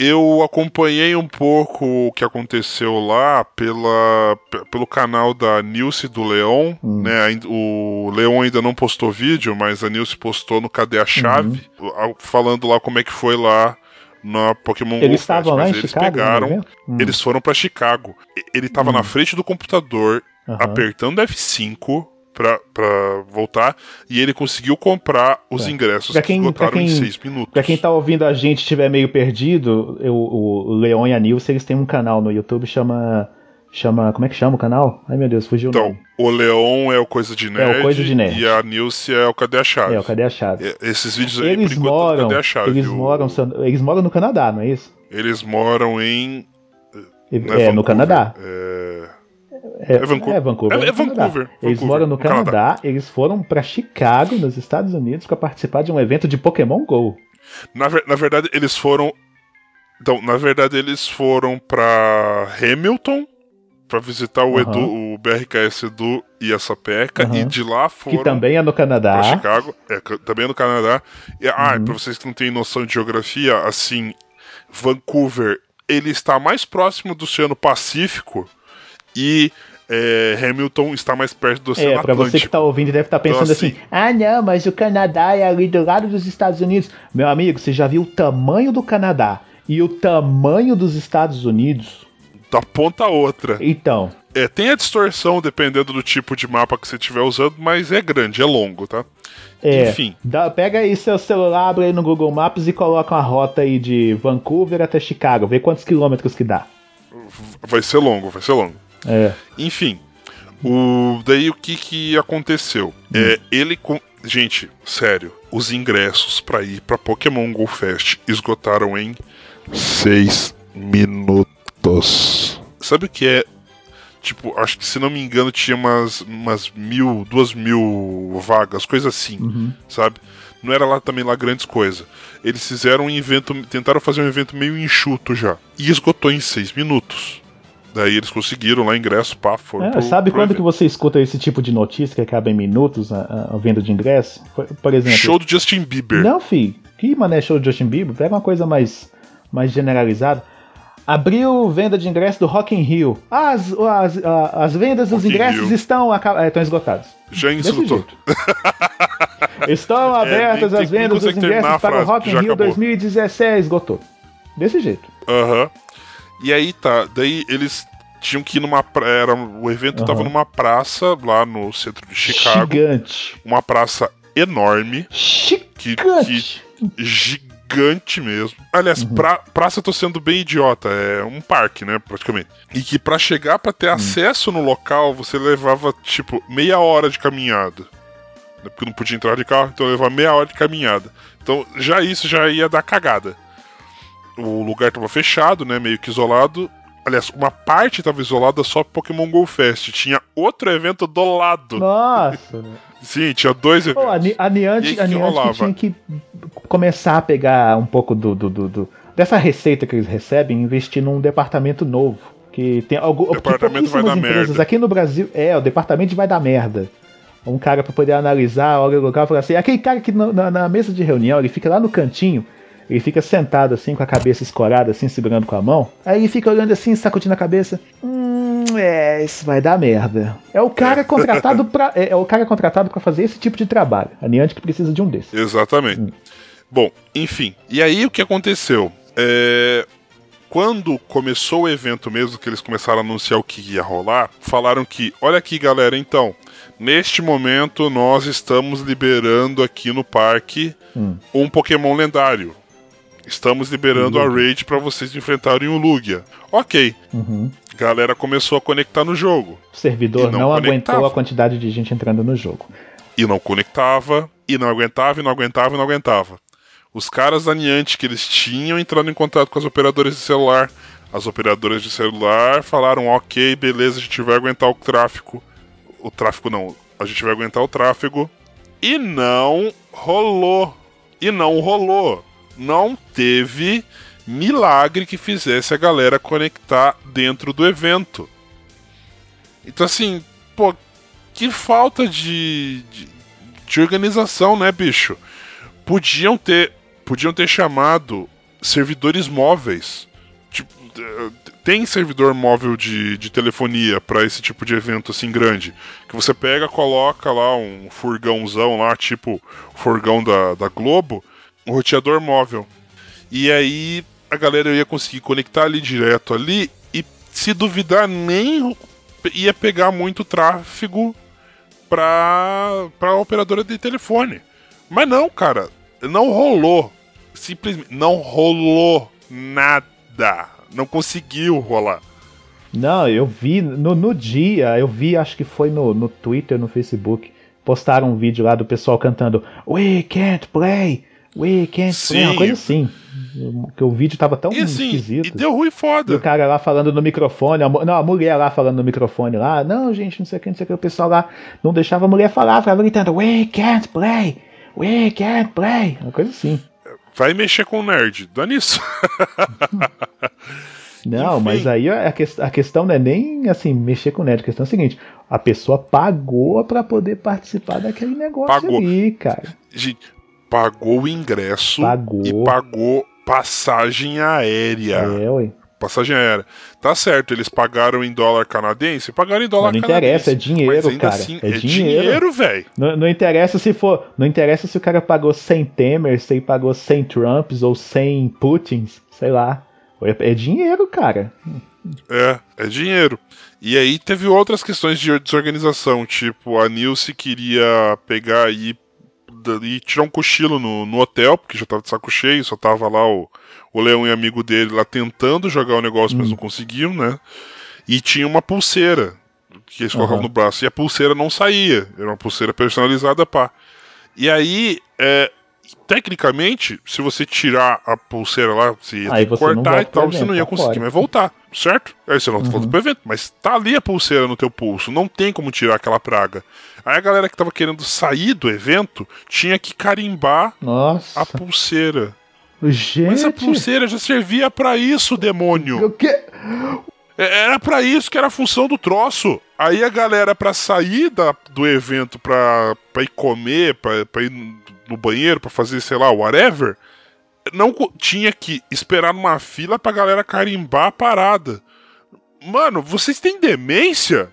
Eu acompanhei um pouco o que aconteceu lá pela, pe- pelo canal da Nilce do Leon. Hum. Né? O Leon ainda não postou vídeo, mas a Nilce postou no Cadê a Chave, Uhum. falando lá como é que foi lá na Pokémon Go Eles Fest. estavam lá Mas em eles Chicago. pegaram? Hum, eles foram pra Chicago. Ele tava Hum. na frente do computador, aham. apertando F5 pra, pra voltar, e ele conseguiu comprar os É. ingressos Pra que quem- esgotaram pra em quem- seis minutos. Pra quem tá ouvindo a gente estiver meio perdido, eu- o Leon e a Nilce eles têm um canal no YouTube chama Chama. Como é que chama o canal? Ai meu Deus, fugiu o Então, o Leon é o Coisa de Nerd, Coisa de Nerd. e a Nilce é o Cadê a Chave. É, o Cadê a Chave? E- Esses vídeos aí, Eles por enquanto, moram. Cadê a Chave? Eles O- moram. eu- Eles moram no Canadá, não é isso? Eles moram em... É, é no Canadá. É... É, É Vancouver. É Vancouver. É- é Canadá. Vancouver, Eles Vancouver, moram no, no Canadá. Canadá. Eles foram pra Chicago, nos Estados Unidos, pra participar de um evento de Pokémon Go. Na, na verdade, eles foram... Então, na verdade, eles foram pra Hamilton pra visitar o Aham. Edu, o BRKS Edu e a Sapeca, Aham. e de lá foram... Que também é no Canadá. Chicago, é, também no Canadá. E, ah, Uhum. pra vocês que não têm noção de geografia, assim, Vancouver, ele está mais próximo do Oceano Pacífico e é, Hamilton está mais perto do Oceano É, pra você que Atlântico. tá ouvindo deve estar pensando Então, assim, assim- ah não, mas o Canadá é ali do lado dos Estados Unidos. Meu amigo, você já viu o tamanho do Canadá e o tamanho dos Estados Unidos? Da ponta a outra. Então, É, tem a distorção dependendo do tipo de mapa que você estiver usando, mas é grande, é longo, tá? é, Enfim. dá- pega aí seu celular, abre aí no Google Maps e coloca uma rota aí de Vancouver até Chicago, vê quantos quilômetros que dá. Vai ser longo, vai ser longo. É, Enfim, o daí o que que aconteceu? É, ele com gente, sério, os ingressos pra ir pra Pokémon Go Fest esgotaram em 6 minutos. Sabe o que é? Tipo, acho que se não me engano tinha umas, umas mil, duas mil vagas, coisa assim, sabe? Não era lá também lá grandes coisas. Eles fizeram um evento, tentaram fazer um evento meio enxuto já. E esgotou em seis minutos. Daí eles conseguiram lá ingresso, pá, foram É, pro- sabe pro quando que evento. você escuta esse tipo de notícia que acaba em minutos a, a- venda de ingresso? Por, exemplo, Show do Justin Bieber. Não, fi. Que mané show de Justin Bieber? Pega uma coisa mais, mais generalizada. Abriu venda de ingresso do Rock in Rio. As, as, as vendas dos Rock ingressos estão, aca- é, *laughs* estão esgotadas. Já insultou. Estão abertas nem as tem- vendas dos ingressos para o Rock in Rio acabou. 2016. Esgotou. Desse jeito. Aham. E aí tá, daí eles tinham que ir numa era o evento tava Aham. numa praça lá no centro de Chicago, Gigante. uma praça enorme, que, Gigante. que gigante mesmo. Aliás, Uhum. pra, praça eu tô sendo bem idiota, é um parque, né, praticamente. E que pra chegar pra Hum. ter acesso no local, você levava tipo meia hora de caminhada. Né, Porque não podia entrar de carro, então levava meia hora de caminhada. Então já isso já ia dar cagada. O lugar tava fechado, né, meio que isolado. Aliás, uma parte tava isolada só pro Pokémon Go Fest. Tinha outro evento do lado. Nossa. Sim, tinha dois eventos. Pô, a, Ni- a Niantic, que a Niantic tinha que começar a pegar um pouco do, do- do- do- dessa receita que eles recebem e investir num departamento novo. Que tem algo. porque Departamento vai dar empresas merda. aqui no Brasil. É, o departamento vai dar merda. Um cara pra poder analisar, olha o local e falar assim. Aquele cara que na, na mesa de reunião, ele fica lá no cantinho. Ele fica sentado assim, com a cabeça escorada, assim, segurando com a mão. Aí ele fica olhando assim, sacudindo a cabeça. Hum, é, isso vai dar merda. É o cara contratado para é, é o cara contratado para fazer esse tipo de trabalho. A Niantic precisa de um desses. Exatamente. Bom, enfim. E aí o que aconteceu? É, Quando começou o evento mesmo, que eles começaram a anunciar o que ia rolar, falaram que, olha aqui galera, então, neste momento nós estamos liberando aqui no parque um Pokémon lendário. Estamos liberando a raid para vocês enfrentarem o Lugia. Ok. Uhum. Galera começou a conectar no jogo. O servidor não não, aguentou a quantidade de gente entrando no jogo. e não conectava, e não aguentava, e não aguentava, e não aguentava. Os caras da Niantic que eles tinham entrando em contato com as operadoras de celular. As operadoras de celular falaram: ok, beleza, a gente vai aguentar o tráfego. O tráfego não, a gente vai aguentar o tráfego. E não rolou. E não rolou. Não teve milagre que fizesse a galera conectar dentro do evento. Então, assim, pô, que falta de, de, de organização, né, bicho? Podiam ter, podiam ter chamado servidores móveis. Tipo, tem servidor móvel de, de telefonia para esse tipo de evento assim grande. Que você pega, coloca lá um furgãozão lá, tipo o furgão da, da Globo, um roteador móvel. E aí a galera ia conseguir conectar ali direto ali e se duvidar nem ia pegar muito tráfego pra, pra operadora de telefone. Mas não, cara, não rolou. Simplesmente não rolou nada. Não conseguiu rolar. Não, eu vi no, no dia, eu vi, acho que foi no, no Twitter, no Facebook, postaram um vídeo lá do pessoal cantando We can't play, we can't play, uma Sim. coisa assim. Que o vídeo tava tão E assim, esquisito. e deu ruim E foda. o cara lá falando no microfone, a, não, a mulher lá falando no microfone lá, não, gente, não sei o que, não sei o que, o pessoal lá não deixava a mulher falar, ficava gritando, we can't play, we can't play, uma coisa assim. Vai mexer com o nerd, dá nisso. *laughs* Não, Enfim. mas aí a, ques- a questão não é nem assim, mexer com o nerd, a questão é a seguinte, a pessoa pagou pra poder participar daquele negócio Pagou. ali, cara. Gente, pagou o ingresso Pagou. e pagou passagem aérea. É, ué. Passagem aérea. Tá certo, eles pagaram em dólar canadense? Pagaram em dólar Não canadense. interessa, é dinheiro, cara, Assim, é é, dinheiro. dinheiro, velho. Não, não interessa se for. Não interessa se o cara pagou 100 Temers, se ele pagou 100 Trumps ou 100 Putins, sei lá. É, é dinheiro, cara. É, é dinheiro. E aí teve outras questões de desorganização, tipo, a Nilce queria pegar e, e tirar um cochilo no, no hotel, porque já tava de saco cheio, só tava lá o, o Leão e amigo dele lá tentando jogar o negócio, mas não conseguiam, né? E tinha uma pulseira que eles colocavam Aham. no braço, e a pulseira não saía, era uma pulseira personalizada, pá. E aí, é, tecnicamente, se você tirar a pulseira lá, não cortar e tal, evento, você não ia tá conseguir fora. mais voltar, certo? Aí você não tá Uhum. voltando pro evento, mas tá ali a pulseira no teu pulso, não tem como tirar aquela praga. Aí a galera que tava querendo sair do evento tinha que carimbar Nossa. a pulseira. Gente. Mas a pulseira já servia pra isso, demônio. O quê? É- Era pra isso que era a função do troço. Aí a galera, pra sair da- do evento, pra, pra ir comer, pra, pra ir no banheiro, pra fazer, sei lá, whatever, não tinha que esperar numa fila pra galera carimbar a parada. Mano, vocês têm demência?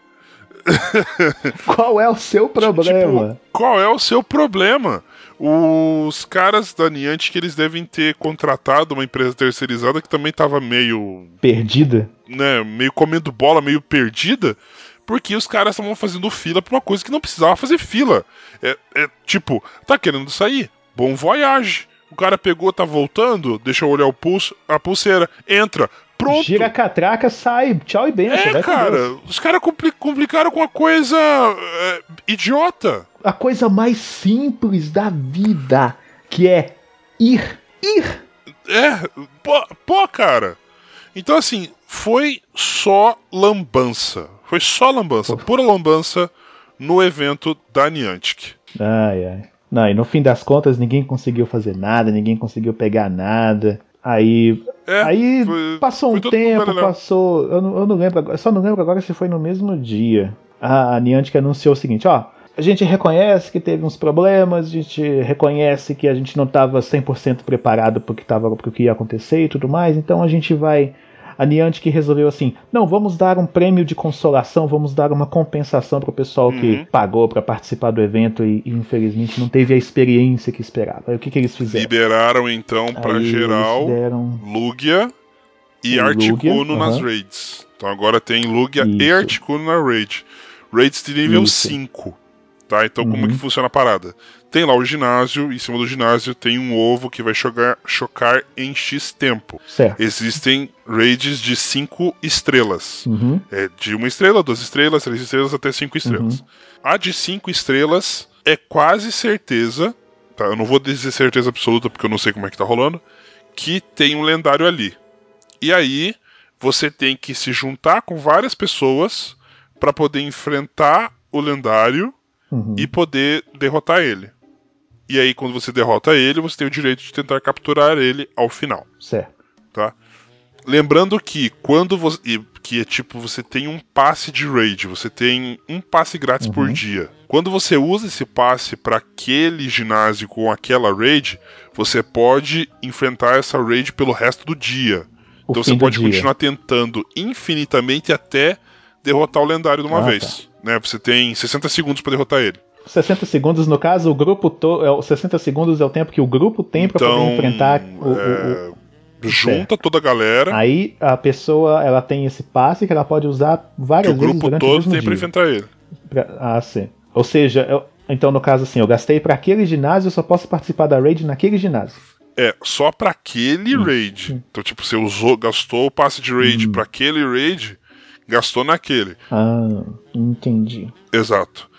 *laughs* Qual é o seu problema? Tipo, qual é o seu problema? Os caras da Niantic, eles devem ter contratado uma empresa terceirizada que também tava meio Perdida? né, meio comendo bola, meio perdida, porque os caras estavam fazendo fila pra uma coisa que não precisava fazer fila. É, é tipo, tá querendo sair? Bom voyage. O cara pegou, tá voltando, deixa eu olhar o pulso, a pulseira, entra, pronto. Gira a catraca, sai. Tchau e benção. É, cara, os caras compli- complicaram com uma coisa é, idiota. A coisa mais simples da vida, que é ir. Ir. É, pô, pô, cara. Então, assim, foi só lambança. Foi só lambança, pura lambança no evento da Niantic. Ai, ai. Não, e no fim das contas ninguém conseguiu fazer nada, ninguém conseguiu pegar nada. Aí. É, aí foi- passou um tempo, beleléu. passou. Eu não, eu não lembro agora. Só não lembro agora se foi no mesmo dia. A, a Niantic anunciou o seguinte, ó. A gente reconhece que teve uns problemas, a gente reconhece que a gente não estava 100% preparado para o que ia acontecer e tudo mais, então a gente vai a Niantic resolveu assim: não, vamos dar um prêmio de consolação, vamos dar uma compensação pro pessoal Uhum. que pagou para participar do evento e, e, infelizmente não teve a experiência que esperava. Aí o que, que eles fizeram? Liberaram então Aí geral deram... Lugia e E Articuno Lugia, nas raids. Então agora tem Lugia e Isso. Articuno na raid. Raids de nível Isso. 5. Tá? Então como Uhum. que funciona a parada? Tem lá o ginásio, em cima do ginásio tem um ovo que vai chocar, chocar em X tempo. Certo. Existem raids de 5 estrelas. Uhum. É de uma estrela, duas estrelas, três estrelas até cinco estrelas. Uhum. A de cinco estrelas é quase certeza, tá? Eu não vou dizer certeza absoluta porque eu não sei como é que tá rolando, que tem um lendário ali. E aí você tem que se juntar com várias pessoas para poder enfrentar o lendário Uhum. e poder derrotar ele. E aí quando você derrota ele, você tem o direito de tentar capturar ele ao final Certo. tá? Lembrando que quando você. Que é tipo, você tem um passe de raid, você tem um passe grátis por dia. Quando você usa esse passe para aquele ginásio com aquela raid, você pode enfrentar essa raid pelo resto do dia. O então você pode dia. continuar tentando infinitamente até derrotar o lendário de uma Ah, tá. Né? Você tem 60 segundos para derrotar ele. 60 segundos, no caso, o grupo todo. É, o 60 segundos é o tempo que o grupo tem para Então, poder enfrentar o- o- é, o, junta toda a galera, Aí a pessoa ela tem esse passe que ela pode usar que várias o vezes grupo durante o todo mesmo tem pra dia. enfrentar ele. Pra- Ah, sim. Ou seja, eu- então no caso assim, eu gastei para aquele ginásio, eu só posso participar da raid naquele ginásio. É, só pra aquele raid. Então, tipo, você usou, gastou o passe de raid pra aquele raid, Gastou naquele. Ah, entendi. Exato.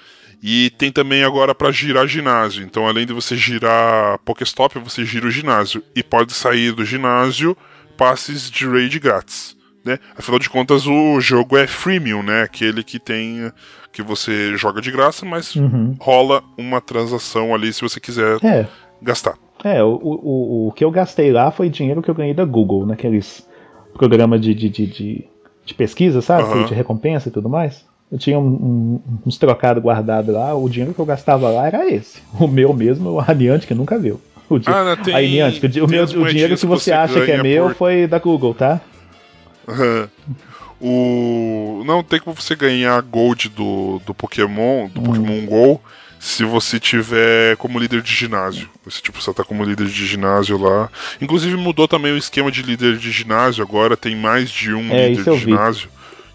E tem também agora para girar ginásio. Então, além de você girar Pokéstop, você gira o ginásio. E pode sair do ginásio passes de raid grátis. Né? Afinal de contas, o jogo é freemium, né? Aquele que tem. que você joga de graça, mas Uhum. rola uma transação ali se você quiser É, gastar. é o, o, o que eu gastei lá foi dinheiro que eu ganhei da Google, naqueles programas de, de, de, de, de pesquisa, sabe? Aham. De recompensa e tudo mais. Eu tinha um- um- uns trocados guardados lá, o dinheiro que eu gastava lá era esse. *laughs* O meu mesmo, a Niantic nunca viu. O di- Ah, né, tem- Aí, Niantic, o, o meu, o dinheiro que que você você acha que é meu por- foi da Google, tá? o. Não tem como você ganhar gold do, do Pokémon, Hum. do Pokémon GO, se você tiver como líder de ginásio. Você, tipo, você tá como líder de ginásio lá. Inclusive mudou também o esquema de líder de ginásio, agora tem mais de um É, líder de. Uhum. ginásio.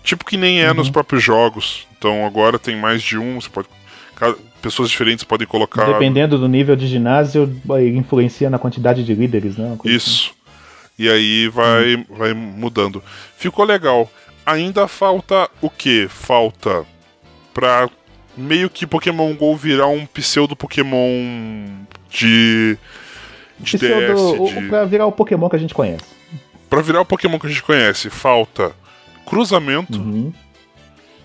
Tipo que nem é nos próprios jogos. Então agora tem mais de um, você pode. Pessoas diferentes podem colocar. Dependendo do nível de ginásio, influencia na quantidade de líderes, né? Assim. Isso. E aí vai, Hum. vai mudando. Ficou legal. Ainda falta o que? Falta pra meio que Pokémon GO virar um pseudo Pokémon de. de Pseudo- DS. o- De, Pra virar o Pokémon que a gente conhece. pra virar o Pokémon que a gente conhece, falta cruzamento Uhum.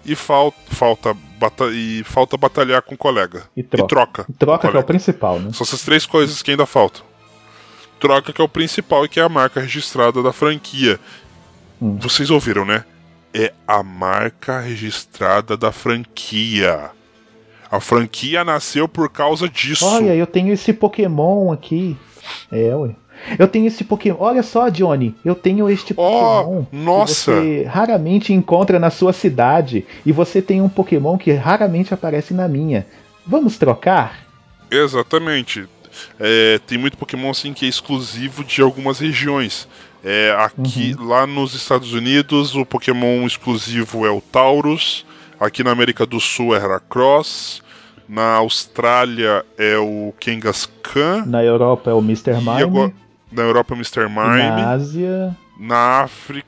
e, fal, falta bata, e falta batalhar com o colega. E troca. troca. Troca que é o principal, né? São essas três coisas que ainda faltam. Troca que é o principal e que é a marca registrada da franquia. Hum. Vocês ouviram, né? É a marca registrada da franquia. A franquia nasceu por causa disso. Olha, eu tenho esse Pokémon aqui. É, ué. Eu tenho esse Pokémon. Olha só, Johnny. Eu tenho este Ó, Pokémon. que nossa. você raramente encontra na sua cidade. E você tem um Pokémon que raramente aparece na minha. Vamos trocar? Exatamente. É, tem muito Pokémon assim que é exclusivo de algumas regiões. É, aqui, Uhum. lá nos Estados Unidos, o Pokémon exclusivo é o Taurus. Aqui na América do Sul é Heracross. Na Austrália é o Kangaskhan. Na Europa é o Mr. Mime. agora, na Europa é o Mr. Mime. na Ásia. Na África.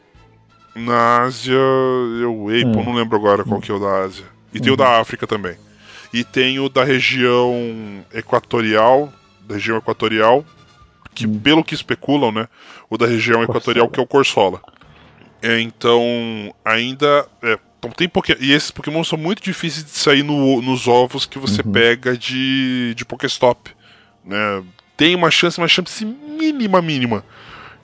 Na Ásia. Eu, Hum. não lembro agora qual que é o da Ásia. E tem o da África também. E tem o da região equatorial. Da região equatorial. Que Hum. pelo que especulam, né? O da região equatorial que é o Corsola. É, então, ainda. É, tem Poké... E esses Pokémon são muito difíceis de sair no- nos ovos que você Uhum. pega de, de Pokéstop. Né? Tem uma chance, uma chance mínima, mínima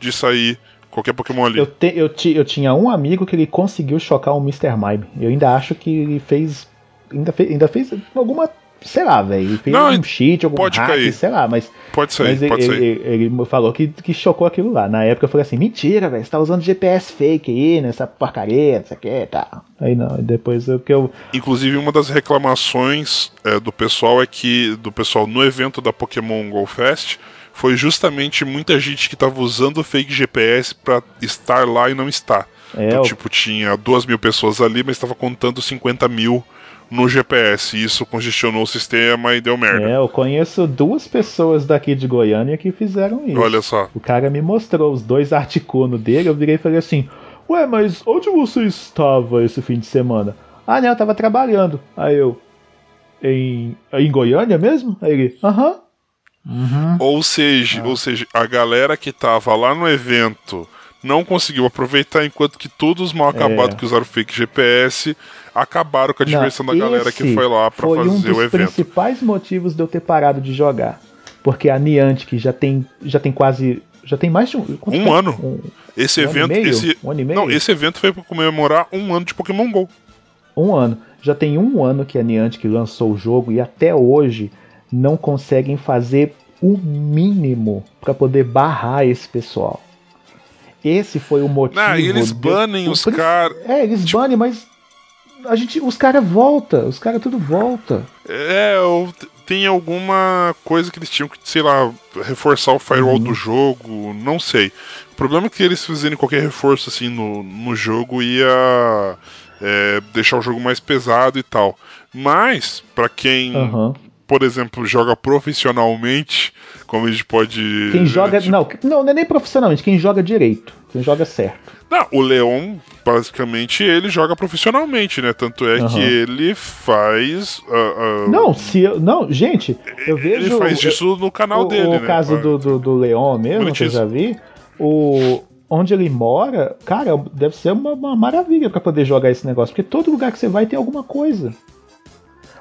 de sair qualquer Pokémon ali. Eu, te- eu, ti- eu tinha um amigo que ele conseguiu chocar o Mr. Mime. Eu ainda acho que ele fez. Ainda fez, ainda fez alguma. Sei lá, velho. Fez Não, um cheat, algum pode hack, cair. sei lá, mas. Pode sair, mas ele, pode sair. ele- ele falou que, que chocou aquilo lá. Na época eu falei assim: mentira, velho. Você tá usando GPS fake aí, nessa porcaria, não sei o que e tal. Aí não, depois o que eu. Inclusive, uma das reclamações é, do pessoal é que, do pessoal no evento da Pokémon Go Fest, foi justamente muita gente que tava usando o fake GPS pra estar lá e não estar. É, então, o- tipo, tinha duas mil pessoas ali, mas estava contando 50 mil no GPS. E isso congestionou o sistema e deu merda. É, eu conheço duas pessoas daqui de Goiânia que fizeram isso. Olha só. O cara me mostrou os dois articunos dele, eu virei e falei assim: Ué, mas onde você estava esse fim de semana? Ah, não, eu tava trabalhando. Aí eu. Em, em Goiânia mesmo? Aí ele, aham. Ou seja, Ah. ou seja, a galera que tava lá no evento não conseguiu aproveitar, enquanto que todos os mal acabados É. que usaram fake GPS acabaram com a Não, diversão da galera que foi lá pra foi fazer um dos o evento. principais motivos de eu ter parado de jogar. Porque a Niantic já tem, já tem quase. Já tem mais de um. Um ano. Um, Esse um ano evento, meio? esse Um ano e meio? não, esse evento foi pra comemorar um ano de Pokémon Go. um ano. Já tem um ano que a Niantic lançou o jogo e até hoje não conseguem fazer o mínimo para poder barrar esse pessoal. Esse foi o motivo. Ah, e eles de- banem os caras. É, eles banem, mas a gente, os caras volta, os caras tudo volta. É, tem alguma coisa que eles tinham que, sei lá, reforçar o firewall Uhum. do jogo, não sei. O problema é que eles fizerem qualquer reforço assim no, no jogo ia é, deixar o jogo mais pesado e tal. Mas, pra quem Aham. por exemplo, joga profissionalmente, como a gente pode. Quem joga. tipo- Não, não, não é nem profissionalmente, quem joga direito. Quem joga certo. Não, o Leon, basicamente, ele joga profissionalmente, né? Tanto é Aham. que ele faz. ah, ah, Não, se eu. Não, gente, eu vejo. Ele faz isso no canal o, dele, o né? caso do, do, do Leon mesmo, que eu já vi. O. Onde ele mora, cara, deve ser uma, uma maravilha pra poder jogar esse negócio. Porque todo lugar que você vai tem alguma coisa.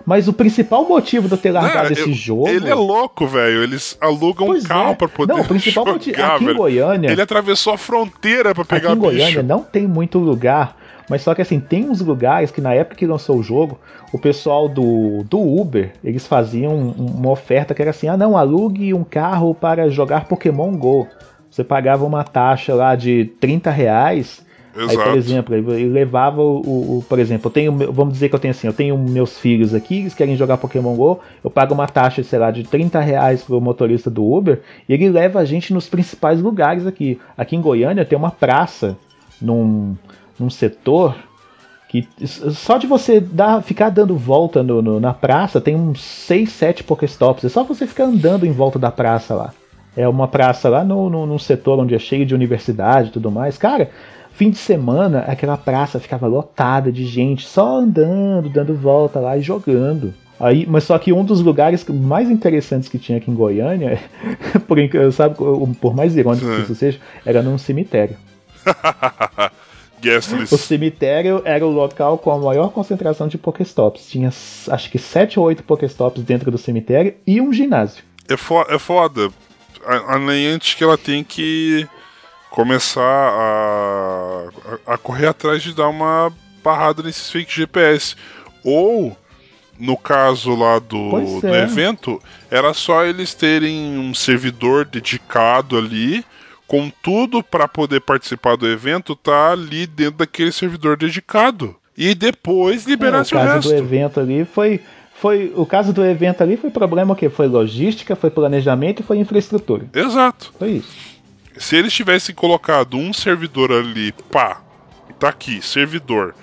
Mas o principal motivo de eu ter largado Não, esse eu- jogo. Ele é louco, velho. Eles alugam Pois um carro é. pra poder Não, o principal jogar, motivo. Aqui em velho. Goiânia. Ele atravessou a fronteira pra pegar Aqui em bicho. Goiânia não tem muito lugar, mas só que assim, tem uns lugares que na época que lançou o jogo, o pessoal do, do Uber, eles faziam um- uma oferta que era assim, ah não, alugue um carro para jogar Pokémon GO. Você pagava uma taxa lá de 30 reais, aí por Exato. exemplo, ele levava o, o- por exemplo, eu tenho, vamos dizer que eu tenho assim, eu tenho meus filhos aqui, eles querem jogar Pokémon GO, eu pago uma taxa, sei lá, de 30 reais pro motorista do Uber, e ele leva a gente nos principais lugares aqui. Aqui em Goiânia tem uma praça num, num setor que só de você dar, ficar dando volta no- no- na praça tem uns 6, 7 Pokéstops. É só você ficar andando em volta da praça lá. É uma praça lá no, no, num setor onde é cheio de universidade e tudo mais. Cara, fim de semana aquela praça ficava lotada de gente só andando, dando volta lá e jogando. Aí, mas só que um dos lugares mais interessantes que tinha aqui em Goiânia, *laughs* por, sabe, por mais irônico que Sim. isso seja, era num cemitério. *laughs* O cemitério era o local com a maior concentração de Pokéstops. Tinha acho que 7 ou 8 Pokéstops dentro do cemitério e um ginásio. É, fo é foda. A, a Niantic que ela tem que começar a, a, correr atrás de dar uma barrada nesses fake GPS. Ou, no caso lá do, do é. evento, era só eles terem um servidor dedicado ali, com tudo para poder participar do evento, tá ali dentro daquele servidor dedicado. E depois É, o liberasse o, caso resto. do evento ali foi. Foi, o caso do evento ali foi problema o quê? Foi logística, foi planejamento e foi infraestrutura. Exato. Foi isso. Se eles tivessem colocado um servidor ali, pá, tá aqui, servidor.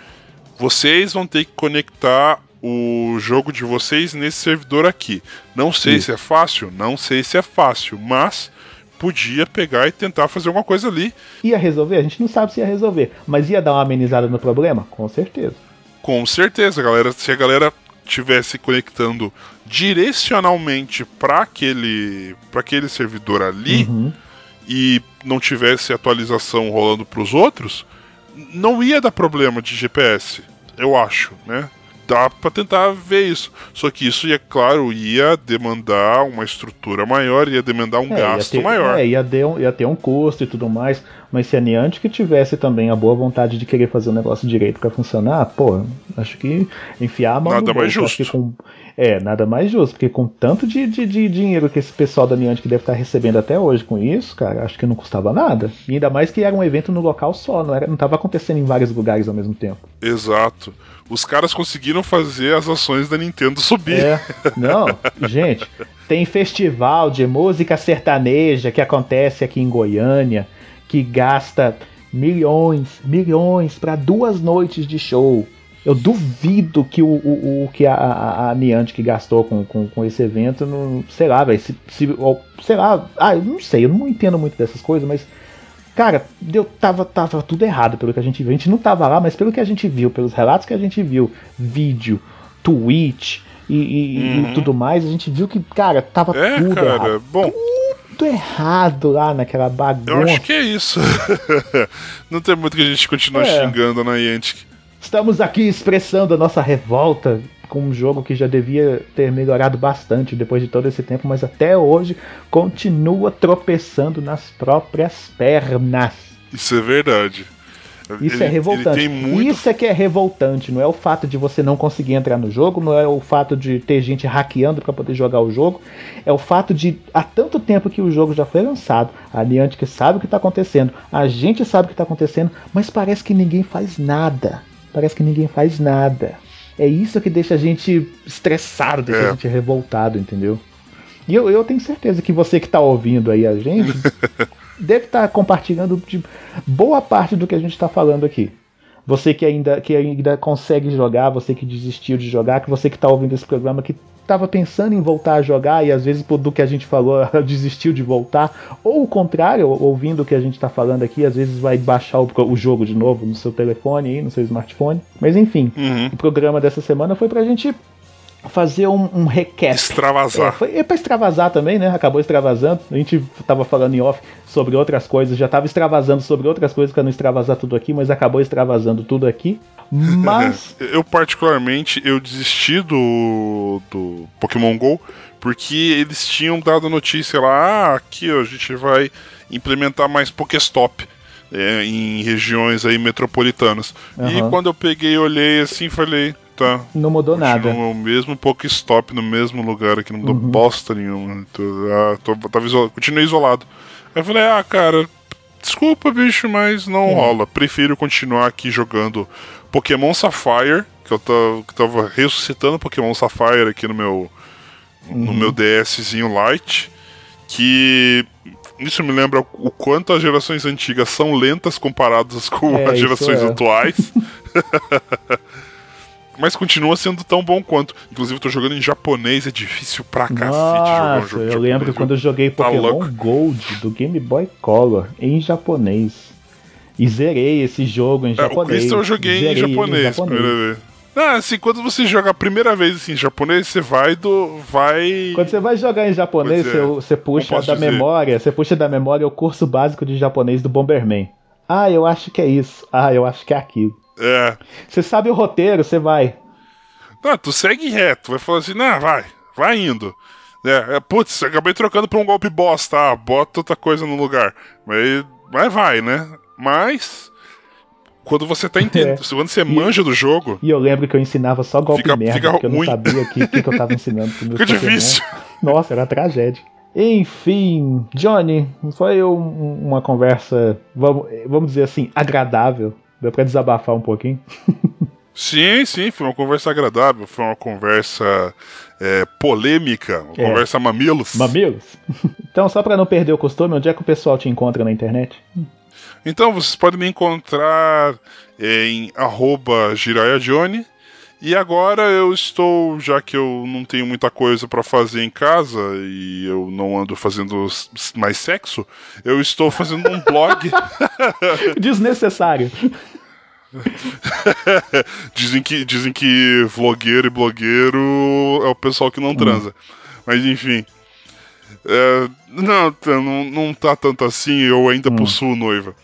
Vocês vão ter que conectar o jogo de vocês nesse servidor aqui. Não sei Isso. se é fácil, não sei se é fácil, mas podia pegar e tentar fazer alguma coisa ali. Ia resolver? A gente não sabe se ia resolver. Mas ia dar uma amenizada no problema? Com certeza. Com certeza, galera. Se a galera tivesse conectando direcionalmente para aquele, pra aquele servidor ali Uhum. E não tivesse atualização rolando para os outros, não ia dar problema de GPS, eu acho, né? Dá para tentar ver isso. Só que isso, é claro, ia demandar uma estrutura maior, ia demandar um É, ia gasto ter, maior. É, ia ter, um, ia ter um custo e tudo mais. Mas se a Niantic tivesse também a boa vontade de querer fazer o negócio direito pra funcionar, pô, acho que enfiar a mão Nada no bolso, mais justo. com- é, nada mais justo. Porque com tanto de, de, de dinheiro que esse pessoal da Niantic deve estar recebendo até hoje com isso, cara, acho que não custava nada. E ainda mais que era um evento no local só, não, era, não tava acontecendo em vários lugares ao mesmo tempo. Exato. Os caras conseguiram fazer as ações da Nintendo subir. É, não, *laughs* gente, tem festival de música sertaneja que acontece aqui em Goiânia, que gasta milhões, milhões para duas noites de show. Eu duvido que o, o, o que a, a, a Niantic gastou com, com, com esse evento, não, sei lá, velho, se, se, sei lá, ah, eu não sei, eu não entendo muito dessas coisas, mas Cara, deu, tava, tava tudo errado pelo que a gente viu. A gente não tava lá, mas pelo que a gente viu, pelos relatos que a gente viu, vídeo, tweet e, e- e tudo mais, a gente viu que, cara, tava Uhum. É, tudo cara. errado. Bom, Tudo errado lá naquela eu bagunça. acho que é isso. *laughs* Não tem muito que a gente continuar É. xingando na Niantic. Estamos aqui expressando a nossa revolta com um jogo que já devia ter melhorado bastante depois de todo esse tempo, mas até hoje continua tropeçando nas próprias pernas. Isso é verdade. Isso Ele- é revoltante. Muito Isso é que é revoltante. Não é o fato de você não conseguir entrar no jogo, não é o fato de ter gente hackeando para poder jogar o jogo. É o fato de há tanto tempo que o jogo já foi lançado, a Niantic sabe o que está acontecendo, a gente sabe o que está acontecendo, mas parece que ninguém faz nada. Parece que ninguém faz nada. É isso que deixa a gente estressado, deixa É. a gente revoltado, entendeu? E eu, eu tenho certeza que você que está ouvindo aí a gente *laughs* deve estar compartilhando de boa parte do que a gente está falando aqui. Você que ainda, que ainda consegue jogar, você que desistiu de jogar, que você que está ouvindo esse programa que estava pensando em voltar a jogar e às vezes por do que a gente falou *laughs* desistiu de voltar, ou o contrário, ouvindo o que a gente está falando aqui, às vezes vai baixar o, o, jogo de novo no seu telefone aí, no seu smartphone. Mas enfim, Uhum. o programa dessa semana foi pra gente fazer um, um recap. É, Extravasar. foi é pra extravasar também, né? Acabou extravasando. A gente tava falando em off sobre outras coisas, já tava extravasando sobre outras coisas pra não extravasar tudo aqui, mas acabou extravasando tudo aqui. Mas. *laughs* Eu, particularmente, eu desisti do, do Pokémon GO porque eles tinham dado notícia lá, ah, aqui ó, a gente vai implementar mais Pokéstop é, em regiões aí metropolitanas. E Aham. quando eu peguei, olhei assim, falei, tá, não mudou nada. Continua o mesmo Pokéstop no mesmo lugar aqui, não mudou Uhum. bosta nenhuma. Tô, ah, tô, tava isolado, continuei isolado. Aí eu falei, ah, cara, desculpa, bicho, mas não É. rola. Prefiro continuar aqui jogando Pokémon Sapphire, que eu tava, que tava ressuscitando Pokémon Sapphire aqui no meu, Uhum. no meu DSzinho Lite, que isso me lembra o quanto as gerações antigas são lentas comparadas com É, as gerações é. atuais. *laughs* Mas continua sendo tão bom quanto. Inclusive, eu tô jogando em japonês, é difícil pra cacete jogar um jogo eu japonês, lembro quando eu joguei Tá Pokémon louco. Gold do Game Boy Color em japonês. E zerei esse jogo em É, o japonês. Crystal eu joguei em japonês, primeira vez. Ah, assim, quando você joga a primeira vez assim, em japonês, você vai do. vai. Quando você vai jogar em japonês, é. você, você puxa da dizer? memória, você puxa da memória o curso básico de japonês do Bomberman. Ah, eu acho que é isso. Ah, eu acho que é aquilo. É. Você sabe o roteiro, você vai. Não, tu segue reto, vai falar assim, não, vai, vai indo. É, é, putz, acabei trocando pra um golpe bosta, ah, bota outra coisa no lugar. Mas, mas vai, né? Mas. Quando você tá entendendo. *laughs* Quando você manja do jogo, E eu lembro que eu ensinava só golpe Fica- merda, fica porque eu não ruim. sabia o que, que, que eu tava ensinando *laughs* fica difícil. Nossa, era tragédia. Enfim, Johnny, foi um- uma conversa, vamos, vamos dizer assim, agradável. Deu pra desabafar um pouquinho. *laughs* Sim, sim, foi uma conversa agradável, foi uma conversa é, polêmica, uma É. conversa mamilos. Mamilos? *laughs* então, só pra não perder o costume, onde é que o pessoal te encontra na internet? Então vocês podem me encontrar em arroba jiraiajohnny. E agora eu estou, já que eu não tenho muita coisa pra fazer em casa e eu não ando fazendo mais sexo, eu estou fazendo um blog. *laughs* Desnecessário. *laughs* dizem, que, dizem que vlogueiro e blogueiro é o pessoal que não transa. Mas enfim. É, não, tá- não, não tá tanto assim, eu ainda possuo noiva.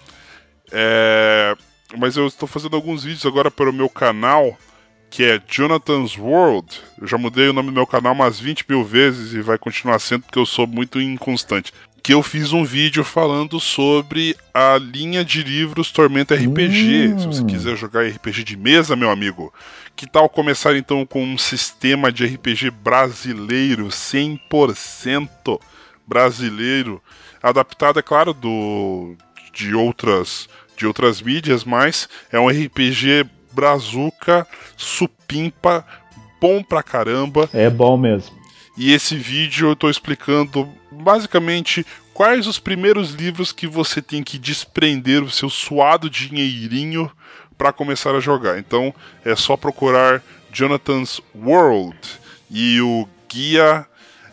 É, mas eu estou fazendo alguns vídeos agora para o meu canal, que é Jonathan's World. Eu já mudei o nome do meu canal umas 20 mil vezes e vai continuar sendo porque eu sou muito inconstante. Que eu fiz um vídeo falando sobre a linha de livros Tormenta RPG. Se você quiser jogar RPG de mesa, meu amigo, que tal começar então com um sistema de RPG brasileiro, 100% brasileiro, adaptado, é claro, do de outras de outras mídias, mas é um RPG brazuca, supimpa, bom pra caramba. É bom mesmo. E esse vídeo eu tô explicando basicamente quais os primeiros livros que você tem que desprender o seu suado dinheirinho para começar a jogar. Então é só procurar Jonathan's World e o guia.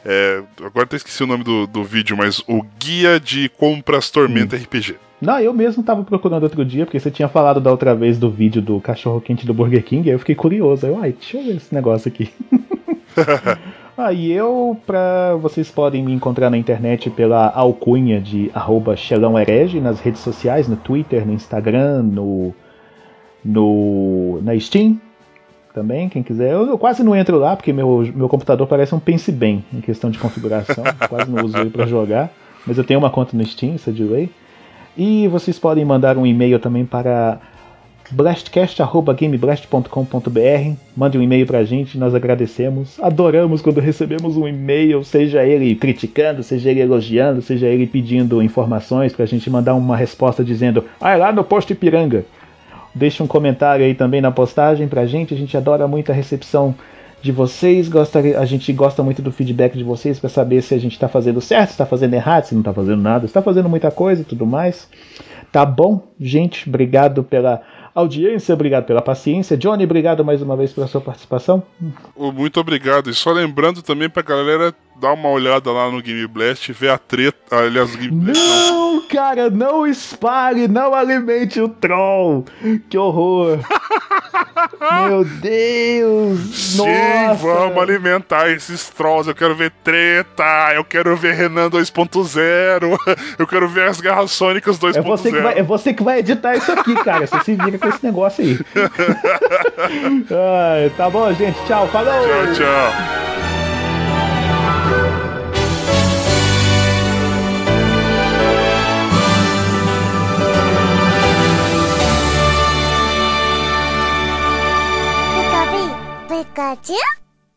é, agora até esqueci o nome do, do vídeo, mas o guia de compras Tormenta RPG. Não, eu mesmo tava procurando outro dia, porque você tinha falado da outra vez do vídeo do cachorro quente do Burger King, aí eu fiquei curioso. Aí eu, ai, deixa eu ver esse negócio aqui. *laughs* Aí eu, pra. Vocês podem me encontrar na internet pela alcunha de arroba Xelão Herege nas redes sociais, no Twitter, no Instagram, no. no. na Steam também, quem quiser. Eu, eu quase não entro lá, porque meu, meu computador parece um Pense Bem em questão de configuração. *laughs* quase não uso ele pra jogar. Mas eu tenho uma conta no Steam, isso é de lei. E vocês podem mandar um e-mail também para blastcast.gameblast.com.br. Mande um e-mail pra gente, nós agradecemos. Adoramos quando recebemos um e-mail, seja ele criticando, seja ele elogiando, seja ele pedindo informações pra gente mandar uma resposta dizendo: Ah, é lá no posto Ipiranga. Deixe um comentário aí também na postagem pra gente, a gente adora muito a recepção de vocês, gosta, a gente gosta muito do feedback de vocês para saber se a gente está fazendo certo, se está fazendo errado, se não está fazendo nada, se está fazendo muita coisa e tudo mais. Tá bom, gente? Obrigado pela audiência, obrigado pela paciência. Johnny, obrigado mais uma vez pela sua participação. Muito obrigado. E só lembrando também pra galera dar uma olhada lá no Game Blast e ver a treta. Aliás, Game Blast não. Não, cara, não espalhe, não alimente o troll. Que horror. *laughs* Meu Deus. Sim, Nossa. vamos alimentar esses trolls. Eu quero ver treta. Eu quero ver Renan 2.0. *laughs* Eu quero ver as Guerras Sônicas 2.0. É você, que vai, é você que vai editar isso aqui, cara. Você se vira com esse negócio aí. *laughs* Tá bom, gente. Tchau. Falou. Tchau, tchau. Pikachu?